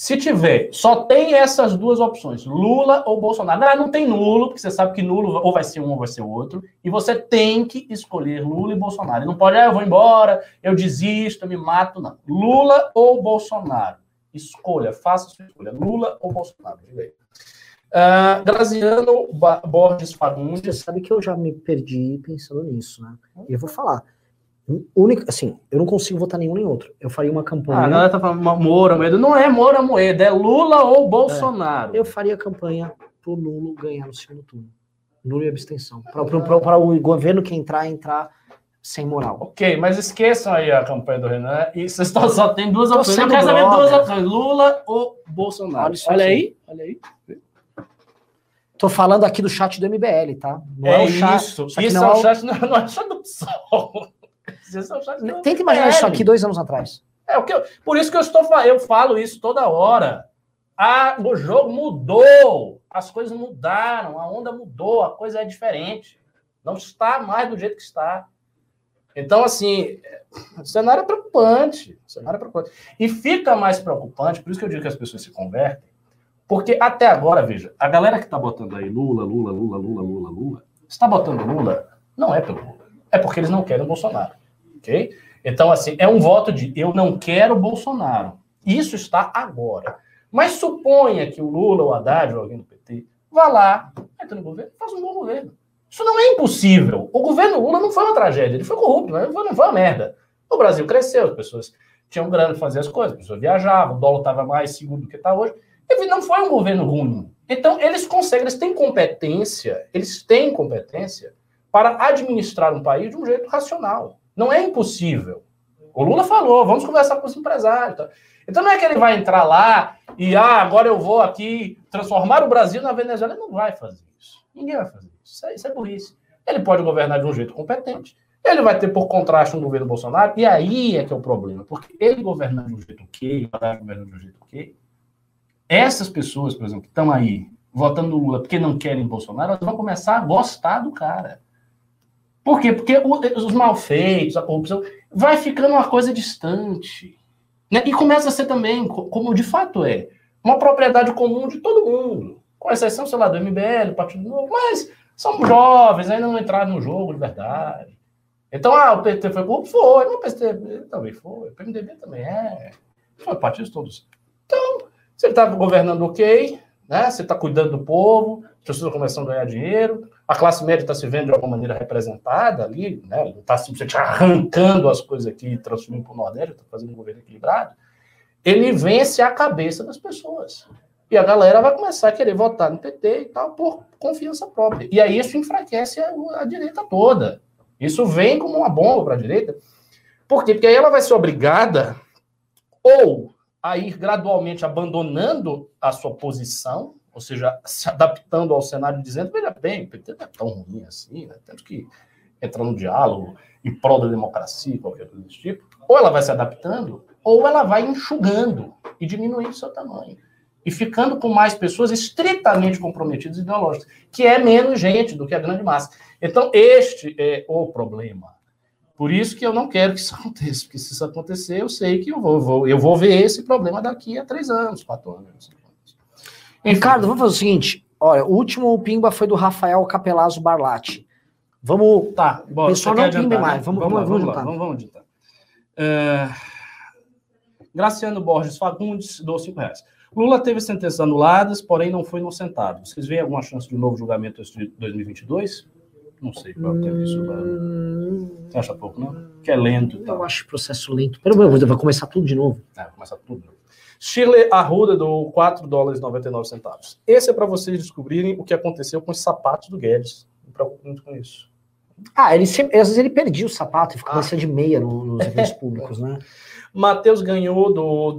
Se tiver, só tem essas duas opções, Lula ou Bolsonaro. Não, não tem nulo, porque você sabe que nulo ou vai ser um ou vai ser outro, e você tem que escolher Lula e Bolsonaro. não pode, ah, eu vou embora, eu desisto, eu me mato, não. Lula ou Bolsonaro. Escolha, faça sua escolha, Lula ou Bolsonaro. Uh, Graziano Borges Fagundes. Você sabe que eu já me perdi pensando nisso, né? Eu vou falar. Único, assim, eu não consigo votar nenhum nem outro. Eu faria uma campanha. Ah, a galera tá falando Moura Moedo. Não é Moura Moedo, é Lula ou Bolsonaro. É, eu faria campanha pro Lula ganhar no segundo turno. Lula e abstenção. Para o governo que entrar, entrar sem moral. Ok, mas esqueçam aí a campanha do Renan. E vocês só tem duas opções. Eu quero saber duas opções: Lula ou Bolsonaro. Olha, olha aí, olha aí. Tô falando aqui do chat do MBL, tá? Não é, é o chat. Isso, isso, isso [LAUGHS] é o chat, não, não é chat do PSOL. Tenta imaginar isso aqui dois anos atrás. É o que eu, por isso que eu estou eu falo isso toda hora. Ah, o jogo mudou, as coisas mudaram, a onda mudou, a coisa é diferente. Não está mais do jeito que está. Então, assim, o cenário é preocupante. O cenário é preocupante. E fica mais preocupante, por isso que eu digo que as pessoas se convertem, porque até agora, veja, a galera que está botando aí Lula, Lula, Lula, Lula, Lula, Lula, está botando Lula, não é pelo Lula. É porque eles não querem o Bolsonaro ok? Então, assim, é um voto de eu não quero Bolsonaro. Isso está agora. Mas suponha que o Lula, o Haddad ou alguém do PT vá lá, entra no governo, faz um bom governo. Isso não é impossível. O governo Lula não foi uma tragédia, ele foi corrupto, não foi uma merda. O Brasil cresceu, as pessoas tinham grana para fazer as coisas, as pessoas viajavam, o dólar estava mais seguro do que está hoje. Ele não foi um governo ruim. Então, eles conseguem, eles têm competência, eles têm competência para administrar um país de um jeito racional. Não é impossível. O Lula falou, vamos conversar com os empresários. Tá? Então não é que ele vai entrar lá e ah, agora eu vou aqui transformar o Brasil na Venezuela. Ele não vai fazer isso. Ninguém vai fazer isso. Isso é, isso é burrice. Ele pode governar de um jeito competente. Ele vai ter por contraste um governo Bolsonaro, e aí é que é o problema. Porque ele governando de um jeito ok, o governando de um jeito ok, essas pessoas, por exemplo, que estão aí votando no Lula porque não querem Bolsonaro, elas vão começar a gostar do cara. Por quê? Porque os malfeitos, a corrupção, vai ficando uma coisa distante. Né? E começa a ser também, como de fato é, uma propriedade comum de todo mundo. Com exceção, sei lá, do MBL, do Partido Novo, mas são jovens, ainda não entraram no jogo de verdade. Então, ah, o PT foi corrupto? Foi. o PT também foi. O PMDB também é. Foi partidos todos. Então, você está governando ok, né? Você está cuidando do povo, as pessoas começando a ganhar dinheiro, a classe média está se vendo de alguma maneira representada ali, né? Está simplesmente arrancando as coisas aqui e transferindo para o Nordeste, está fazendo um governo equilibrado. Ele vence a cabeça das pessoas. E a galera vai começar a querer votar no PT e tal por confiança própria. E aí isso enfraquece a, a direita toda. Isso vem como uma bomba para a direita. Por quê? Porque aí ela vai ser obrigada ou a ir gradualmente abandonando a sua posição, ou seja, se adaptando ao cenário, dizendo: veja bem, o PT não é tão ruim assim, né? temos que entrar no diálogo em prol da democracia, qualquer coisa desse tipo. Ou ela vai se adaptando, ou ela vai enxugando e diminuindo seu tamanho. E ficando com mais pessoas estritamente comprometidas ideológicas, que é menos gente do que a grande massa. Então, este é o problema. Por isso que eu não quero que isso [LAUGHS] aconteça, porque se isso acontecer, eu sei que eu vou, vou eu vou ver esse problema daqui a três anos, quatro anos. Ricardo, vamos fazer o seguinte: olha, o último Pimba foi do Rafael Capelazzo Barlatti. Vamos. Tá, bom, pessoal não adiantar, pimba mais. Né? Vamos, vamos, vamos, vamos, lá, vamos, vamos adiantar. É... Graciano Borges Fagundes, dou cinco reais. Lula teve sentenças anuladas, porém não foi inocentado. Vocês veem alguma chance de novo julgamento em 2022? Não sei qual é isso. Hum... Você acha pouco, não? Que é lento. Tá? Eu acho processo lento. Pelo menos vai começar tudo de novo. É, vai começar tudo de novo. Shirley Arruda do 4 dólares e 99 centavos. Esse é para vocês descobrirem o que aconteceu com os sapatos do Guedes. Não preocupe muito com isso. Ah, ele sempre, às vezes ele perdia o sapato e ficava ah. de meia no, nos eventos públicos, né? [LAUGHS] Matheus ganhou do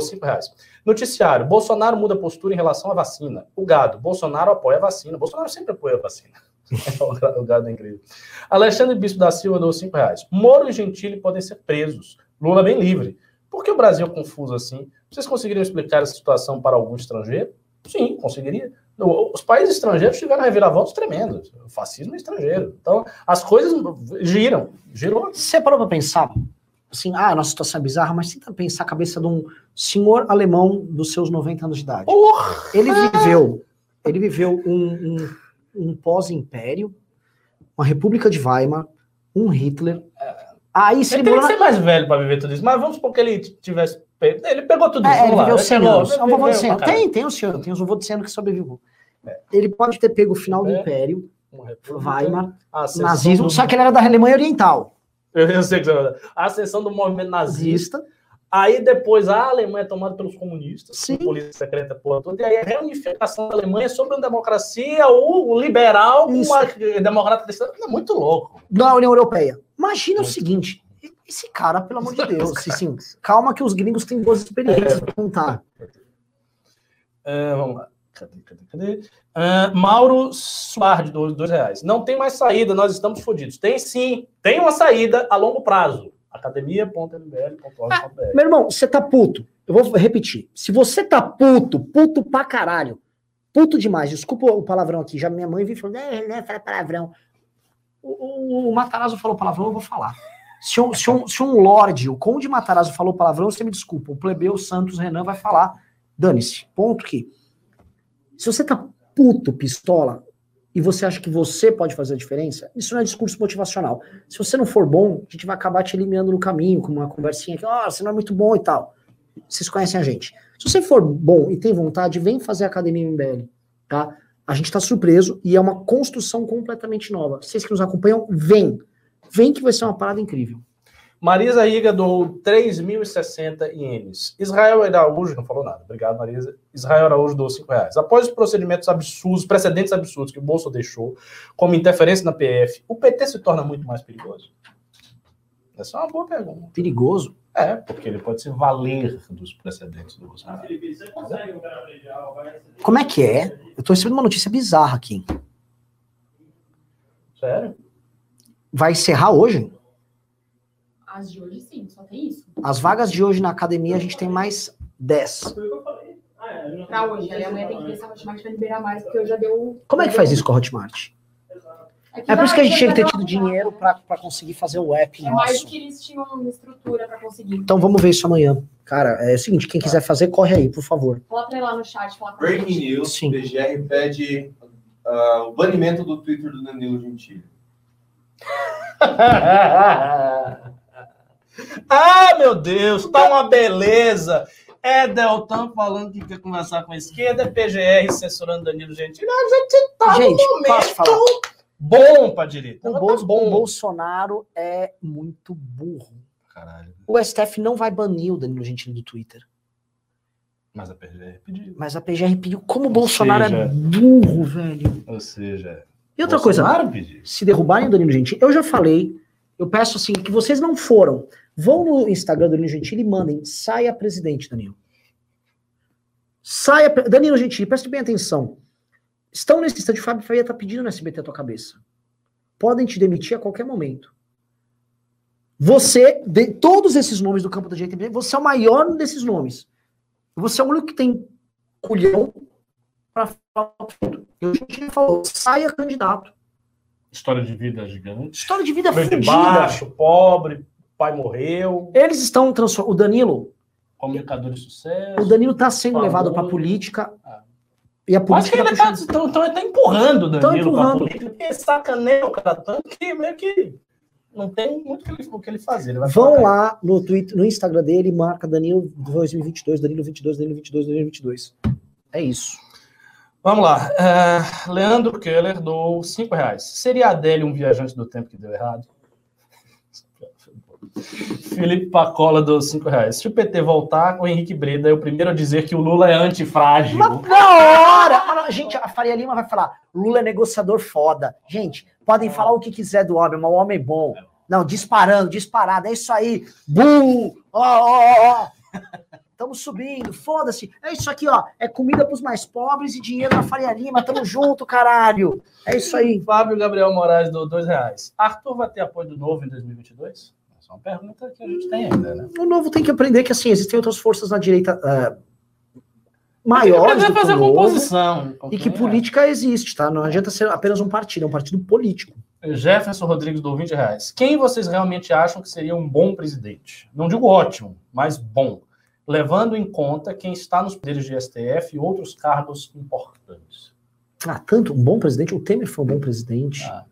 5 reais. Noticiário: Bolsonaro muda postura em relação à vacina. O gado: Bolsonaro apoia a vacina. Bolsonaro sempre apoia a vacina. [LAUGHS] o gado é incrível. Alexandre Bispo da Silva deu 5 reais. Moro e Gentili podem ser presos. Lula bem livre. Por que o Brasil é confuso assim? Vocês conseguiriam explicar essa situação para algum estrangeiro? Sim, conseguiria. Os países estrangeiros tiveram reviravoltas tremendos. O fascismo é estrangeiro. Então, as coisas giram. Girou. Você parou para pensar? Assim, ah, nossa situação é bizarra, mas tenta pensar a cabeça de um senhor alemão dos seus 90 anos de idade. Ele viveu, ele viveu um, um, um pós-império, uma República de Weimar, um Hitler. Aí se ele, tem que ser mais velho para viver tudo isso, mas vamos supor que ele tivesse. Ele pegou tudo é, isso. É, ele viveu 100 anos. É um vovô de 100 anos. Tem, tem o senhor, tem os vovô de 100 anos que sobreviveu. É. Ele pode ter pego o final do é. Império, Weimar, nazismo, do... só que ele era da Alemanha Oriental. Eu sei que a ascensão do movimento nazista. Aí depois a Alemanha é tomada pelos comunistas, Sim. polícia secreta, porra toda, e aí a reunificação da Alemanha sobre uma democracia, o liberal com uma democrata cristã. É muito louco. Da União Europeia. Imagina o seguinte: esse cara, pelo amor de Deus, assim, calma que os gringos têm boas experiências é. para contar. É, vamos lá. Cadê, cadê, cadê? Uh, Mauro Suardi, dois, dois reais. Não tem mais saída, nós estamos fodidos. Tem sim, tem uma saída a longo prazo. academia.mbl.org.br ah, Meu irmão, você tá puto. Eu vou repetir. Se você tá puto, puto pra caralho, puto demais, desculpa o palavrão aqui, já minha mãe viu e falou, né, né, fala palavrão. O, o, o Matarazzo falou palavrão, eu vou falar. Se um, se, um, se um lorde, o conde Matarazzo falou palavrão, você me desculpa. O plebeu Santos Renan vai falar, dane-se. Ponto que se você tá puto, pistola, e você acha que você pode fazer a diferença, isso não é discurso motivacional. Se você não for bom, a gente vai acabar te eliminando no caminho, com uma conversinha que, ó, oh, você não é muito bom e tal. Vocês conhecem a gente. Se você for bom e tem vontade, vem fazer a academia MBL, tá? A gente está surpreso e é uma construção completamente nova. Vocês que nos acompanham, vem. Vem que vai ser uma parada incrível. Marisa Iga doou 3.060 ienes. Israel Araújo, não falou nada. Obrigado, Marisa. Israel Araújo doou 5 reais. Após os procedimentos absurdos, precedentes absurdos que o Bolso deixou, como interferência na PF, o PT se torna muito mais perigoso? Essa é uma boa pergunta. Perigoso? É, porque ele pode se valer dos precedentes do Bolsonaro. Como é que é? Eu tô recebendo uma notícia bizarra aqui. Sério? Vai encerrar hoje? As de hoje, sim, só tem isso. As vagas de hoje na academia, a gente tem mais 10. Pra hoje. Aí amanhã tem que ver se a Hotmart vai liberar mais, porque eu já deu. Como é que faz isso com a Hotmart? É por isso que a gente tinha que ter tido dinheiro para conseguir fazer o app É mais que eles tinham uma estrutura para conseguir. Então vamos ver isso amanhã. Cara, é o seguinte, quem quiser fazer, corre aí, por favor. Fala pra ele lá no chat. Fala pra Breaking gente. news, Sim. PGR pede ah, o banimento do Twitter do Danilo Gentili. [LAUGHS] ah, meu Deus, tá uma beleza. É Deltan falando que quer conversar com a esquerda, é PGR censurando Danilo Gentili. A gente tá Gente, no posso falar? Bom pra direita. O, Bol- tá o Bolsonaro é muito burro. Caralho, O STF não vai banir o Danilo Gentili do Twitter. mas a PGR pediu. Mas a PGR pediu. Como o Bolsonaro seja- é burro, velho. Ou seja, E outra coisa, Bolsonaro pediu. se derrubarem o Danilo Gentili, eu já falei, eu peço assim, que vocês não foram. Vão no Instagram do Danilo Gentili e mandem, saia presidente, Danilo. Saia, Danilo Gentili, preste bem atenção. Estão nesse instante, o Fábio Faria tá pedindo no SBT a tua cabeça. Podem te demitir a qualquer momento. Você, de todos esses nomes do campo da direita, você é o maior desses nomes. Você é o único que tem culhão para falar tudo. E o Gentili falou, saia candidato. História de vida gigante. História de vida de fodida. baixo, pobre, pai morreu, Eles estão transformando. O Danilo, comunicador de o sucesso. Danilo está sendo Favor. levado para política. Ah. E a Acho que ele tá tá, puxando. então, então ele tá empurrando Danilo pra empurrando. política, porque sacaneia o cara tanto que meio que não tem muito o que ele, o que ele fazer. Ele Vão lá no Twitter, no Instagram dele, marca Danilo 2022, Danilo 22, Danilo 22, Danilo 22. É isso. Vamos lá. É, Leandro Keller doou 5 reais. Seria a Adélia um viajante do tempo que deu errado? Felipe Pacola doou 5 reais. Se o PT voltar, o Henrique Breda é o primeiro a dizer que o Lula é antifrágil. Mas na hora! Não, gente, a Faria Lima vai falar: Lula é negociador foda. Gente, podem falar o que quiser do homem, mas o homem é bom. Não, disparando, disparado. É isso aí. Bum! Ó, ó, ó. Estamos [LAUGHS] subindo, foda-se. É isso aqui, ó. É comida pros mais pobres e dinheiro na Faria Lima. Tamo junto, caralho. É isso aí. Fábio Gabriel Moraes doou 2 reais. Arthur vai ter apoio do novo em 2022? Essa é uma pergunta que a gente tem ainda, né? O novo tem que aprender que, assim, existem outras forças na direita ah, Tem maiores que do que fazer o novo, composição. e que política existe, tá? Não adianta ser apenas um partido, é um partido político. Jefferson Rodrigues do 20 reais. Quem vocês realmente acham que seria um bom presidente? Não digo ótimo, mas bom. Levando em conta quem está nos poderes de STF e outros cargos importantes. Ah, tanto um bom presidente, o Temer foi um bom presidente. Ah,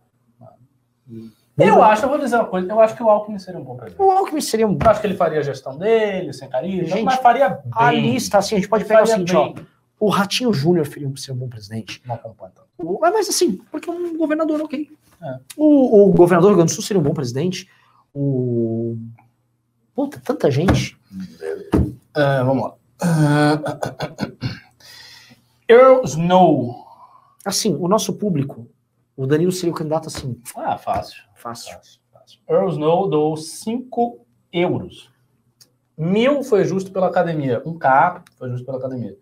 Eu acho, eu vou dizer uma coisa, eu acho que o Alckmin seria um bom presidente. O Alckmin seria um Eu acho que ele faria a gestão dele, sem carisma, Gente, mas faria bem. A lista, assim, a gente pode pegar o Faria seguinte, ó. O Ratinho Júnior seria um, bom presidente. Não acompanha. O- mas, assim, porque um governador, ok. É. O, o governador do Rio Grande do Sul seria um bom presidente. O. Puta, tanta gente. Ah, vamos lá. Ah, Earl Snow. Assim, o nosso público, o Danilo seria o candidato, assim, Ah, fácil. Fácil. Earl Snow doou 5 euros. Mil foi justo pela academia. Um K foi justo pela academia.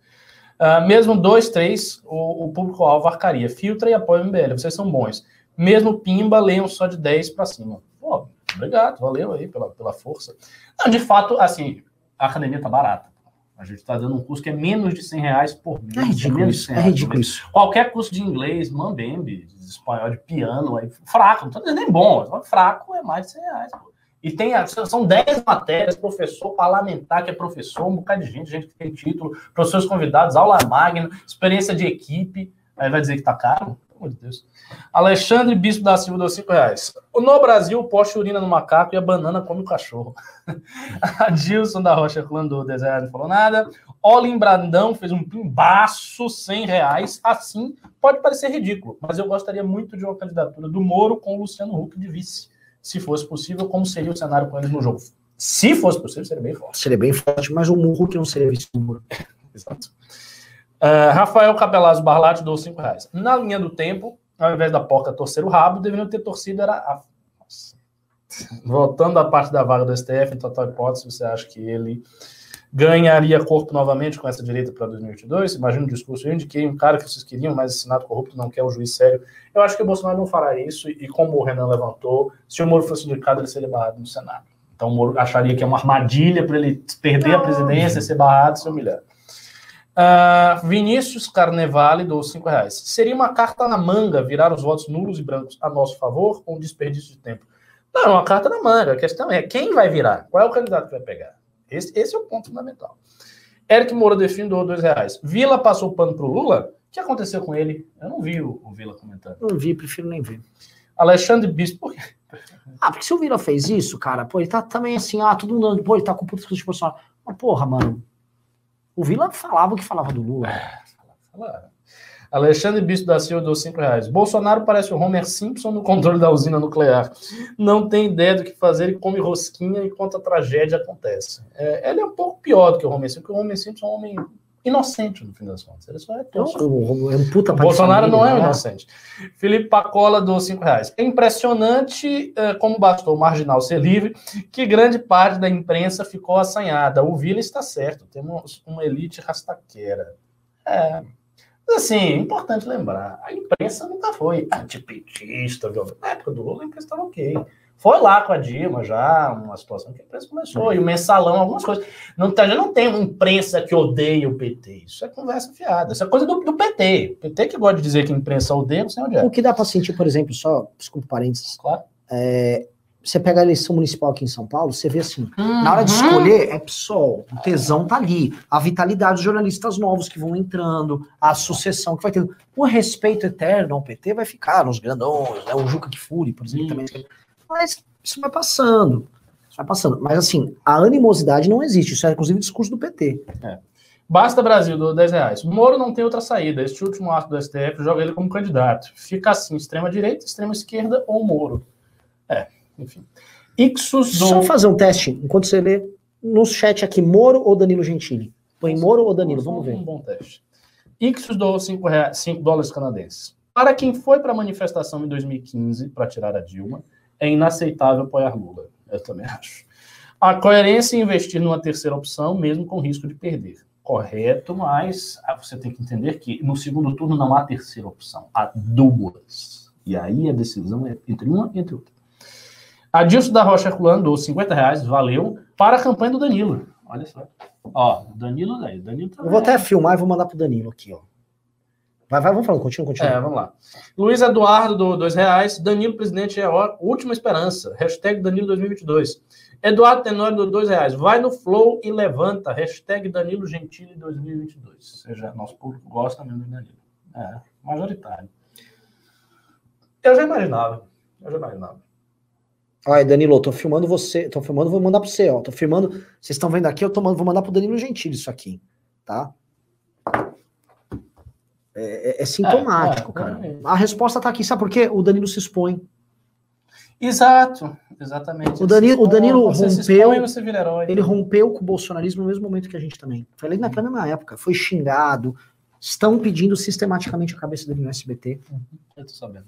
Ah, mesmo dois, três, o, o público-alvo arcaria. Filtra e apoia o MBL. Vocês são bons. Mesmo Pimba, leiam só de 10 para cima. Pô, obrigado, valeu aí pela, pela força. Não, de fato, assim, a academia tá barata. A gente está dando um curso que é menos de 100 reais por mês. É ridículo menos de isso. 100 É ridículo mês. isso. Qualquer curso de inglês, mambembe, de espanhol, de piano, aí, fraco, não tô dizendo nem bom, fraco é mais de 100 reais. Pô. E tem, são 10 matérias, professor parlamentar, que é professor, um bocado de gente, gente que tem título, professores convidados, aula magna, experiência de equipe, aí vai dizer que tá caro? Pelo amor de Deus. Alexandre Bispo da Silva deu 5 reais. No Brasil, o poste urina no macaco e a banana come o cachorro. [LAUGHS] Adilson da Rocha Clandô, 10 reais, não falou nada. Olin Brandão fez um pimbaço, 100 reais. Assim, pode parecer ridículo, mas eu gostaria muito de uma candidatura do Moro com o Luciano Huck de vice. Se fosse possível, como seria o cenário com eles no jogo? Se fosse possível, seria bem forte. Seria bem forte, mas o Murro que não seria vice do Moro. [LAUGHS] Exato. Uh, Rafael Capelazzo Barlatti deu 5 reais. Na linha do tempo, ao invés da porca torcer o rabo, deveriam ter torcido era a... [LAUGHS] Voltando à parte da vaga do STF, em total hipótese, você acha que ele ganharia corpo novamente com essa direita para 2022? Imagina o discurso, eu indiquei um cara que vocês queriam, mas o Senado corrupto não quer o juiz sério. Eu acho que o Bolsonaro não fará isso, e como o Renan levantou, se o Moro fosse indicado, ele seria barrado no Senado. Então o Moro acharia que é uma armadilha para ele perder a presidência, ser barrado, ser humilhado. Uh, Vinícius Carnevale do 5 reais. Seria uma carta na manga virar os votos nulos e brancos a nosso favor ou um desperdício de tempo? Não, é uma carta na manga. A questão é quem vai virar? Qual é o candidato que vai pegar? Esse, esse é o ponto fundamental. Eric Moura define doou dois reais. Vila passou pano pro Lula? O que aconteceu com ele? Eu não vi o, o Vila comentando. Não vi, prefiro nem ver. Alexandre Bispo, por quê? Ah, porque se o Vila fez isso, cara, pô, ele tá também assim, ah, todo mundo, pô, ele tá com puto de Bolsonaro. Mas, porra, mano, o Vila falava o que falava do Lula. É, Alexandre Bispo da Silva deu 5 reais. Bolsonaro parece o Homer Simpson no controle da usina nuclear. Não tem ideia do que fazer e come rosquinha enquanto a tragédia acontece. É, ele é um pouco pior do que o Homer Simpson, porque o Homer Simpson é um homem inocente, no fim das contas. Ele só é tosco. É um puta o Bolsonaro não é um né? inocente. Felipe Pacola do 5 reais. É impressionante é, como bastou o marginal ser livre, que grande parte da imprensa ficou assanhada. O Vila está certo, temos uma elite rastaqueira. É. Mas assim, é importante lembrar, a imprensa nunca foi antipetista, na época do Lula a imprensa estava ok. Foi lá com a Dilma já, uma situação que a imprensa começou, e o mensalão, algumas coisas. Não, tá, já não tem uma imprensa que odeia o PT. Isso é conversa fiada. Isso é coisa do, do PT. O PT que gosta de dizer que a imprensa odeia, não sei onde é. O que dá para sentir, por exemplo, só, desculpa parênteses. Claro. É, você pega a eleição municipal aqui em São Paulo, você vê assim, uhum. na hora de escolher, é PSOL, o tesão tá ali, a vitalidade dos jornalistas novos que vão entrando, a sucessão que vai tendo. O respeito eterno ao PT vai ficar nos grandões, né? O Juca Kfouri, por exemplo, também mas isso vai passando. Isso vai passando. Mas assim, a animosidade não existe. Isso é inclusive discurso do PT. É. Basta Brasil, do 10 reais. Moro não tem outra saída. Este último ato do STF joga ele como candidato. Fica assim, extrema direita, extrema esquerda ou Moro. É, enfim. Ixos do... Só fazer um teste, enquanto você lê no chat aqui, Moro ou Danilo Gentili? Põe Moro ou Danilo, vamos ver. Um bom teste. Ixos do 5, 5 dólares canadenses. Para quem foi para a manifestação em 2015 para tirar a Dilma, é inaceitável apoiar Lula. Eu também acho. A coerência em investir numa terceira opção, mesmo com risco de perder. Correto, mas ah, você tem que entender que no segundo turno não há terceira opção, há duas. E aí a decisão é entre uma e entre outra. Adilson da Rocha Herculano dou 50 reais, valeu, para a campanha do Danilo. Olha só. Ó, Danilo aí, Danilo tá Eu vou até filmar e vou mandar pro Danilo aqui, ó. Vai, vai, vamos falando, continua, continua. É, vamos lá. Luiz Eduardo, do dois reais. Danilo, presidente, é a última esperança. Hashtag Danilo 2022. Eduardo Tenório, do dois reais. Vai no Flow e levanta. Hashtag Danilo Gentili 2022. Ou seja, nosso público gosta mesmo do Danilo. É, majoritário. Eu já imaginava. Eu já imaginava. Olha, Danilo, tô filmando você. Tô filmando, vou mandar para você, ó. Tô filmando. Vocês estão vendo aqui, eu tô, vou mandar pro Danilo Gentili isso aqui, tá? É, é, é sintomático, é, cara. É. A resposta tá aqui, sabe por quê? O Danilo se expõe. Exato, exatamente. O Danilo, o Danilo rompeu. Ele rompeu com o bolsonarismo no mesmo momento que a gente também. Foi ali naquela mesma época. Foi xingado. Estão pedindo sistematicamente a cabeça dele no SBT. Uhum, eu tô sabendo.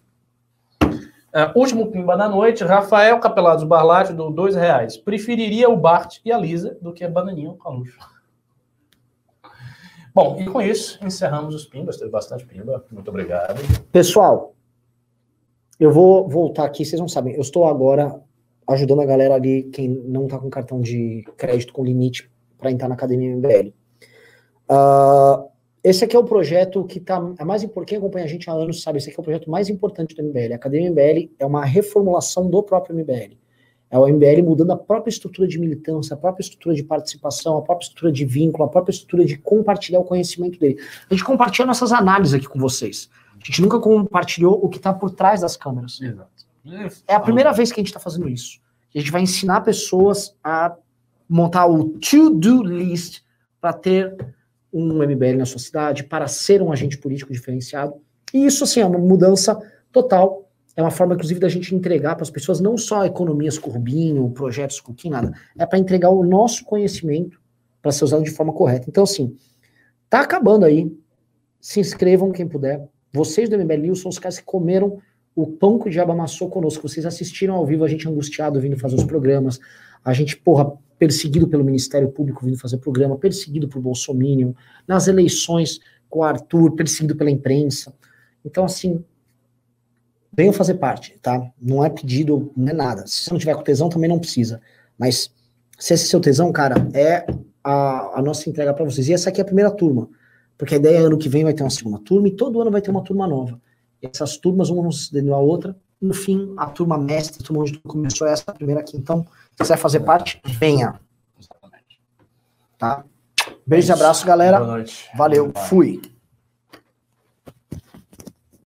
Uh, último pimba da noite, Rafael Capelados Barlate do dois reais. Preferiria o Bart e a Lisa do que a Bananinha com a Luxo. Bom, e com isso encerramos os pimbas. Teve bastante pimba. Muito obrigado. Pessoal, eu vou voltar aqui. Vocês não sabem, eu estou agora ajudando a galera ali, quem não está com cartão de crédito com limite para entrar na Academia MBL. Uh, ah, esse aqui é o projeto que está. É mais importante, quem acompanha a gente há anos sabe, esse aqui é o projeto mais importante do MBL. A Academia MBL é uma reformulação do próprio MBL. É o MBL mudando a própria estrutura de militância, a própria estrutura de participação, a própria estrutura de vínculo, a própria estrutura de compartilhar o conhecimento dele. A gente compartilha nossas análises aqui com vocês. A gente nunca compartilhou o que está por trás das câmeras. Exato. É a primeira vez que a gente está fazendo isso. A gente vai ensinar pessoas a montar o to-do list para ter um MBL na sua cidade, para ser um agente político diferenciado. E isso, assim, é uma mudança total. É uma forma, inclusive, da gente entregar para as pessoas não só economias com projetos com nada. É para entregar o nosso conhecimento para ser usado de forma correta. Então, assim, tá acabando aí. Se inscrevam quem puder. Vocês do MBL são os caras que comeram o pão que o diabo amassou conosco. Vocês assistiram ao vivo a gente angustiado vindo fazer os programas. A gente, porra, perseguido pelo Ministério Público vindo fazer programa, perseguido por Bolsonaro, nas eleições com o Arthur, perseguido pela imprensa. Então, assim, venham fazer parte, tá? Não é pedido, não é nada. Se você não tiver com tesão, também não precisa. Mas se esse é seu tesão, cara, é a, a nossa entrega para vocês. E essa aqui é a primeira turma. Porque a ideia é ano que vem vai ter uma segunda turma e todo ano vai ter uma turma nova. Essas turmas vão se sucedendo a outra. No fim, a turma mestre, a turma onde começou essa a primeira aqui. Então, se quiser fazer parte, venha. Exatamente. Tá? Beijo e abraço, galera. Boa noite. Valeu, fui.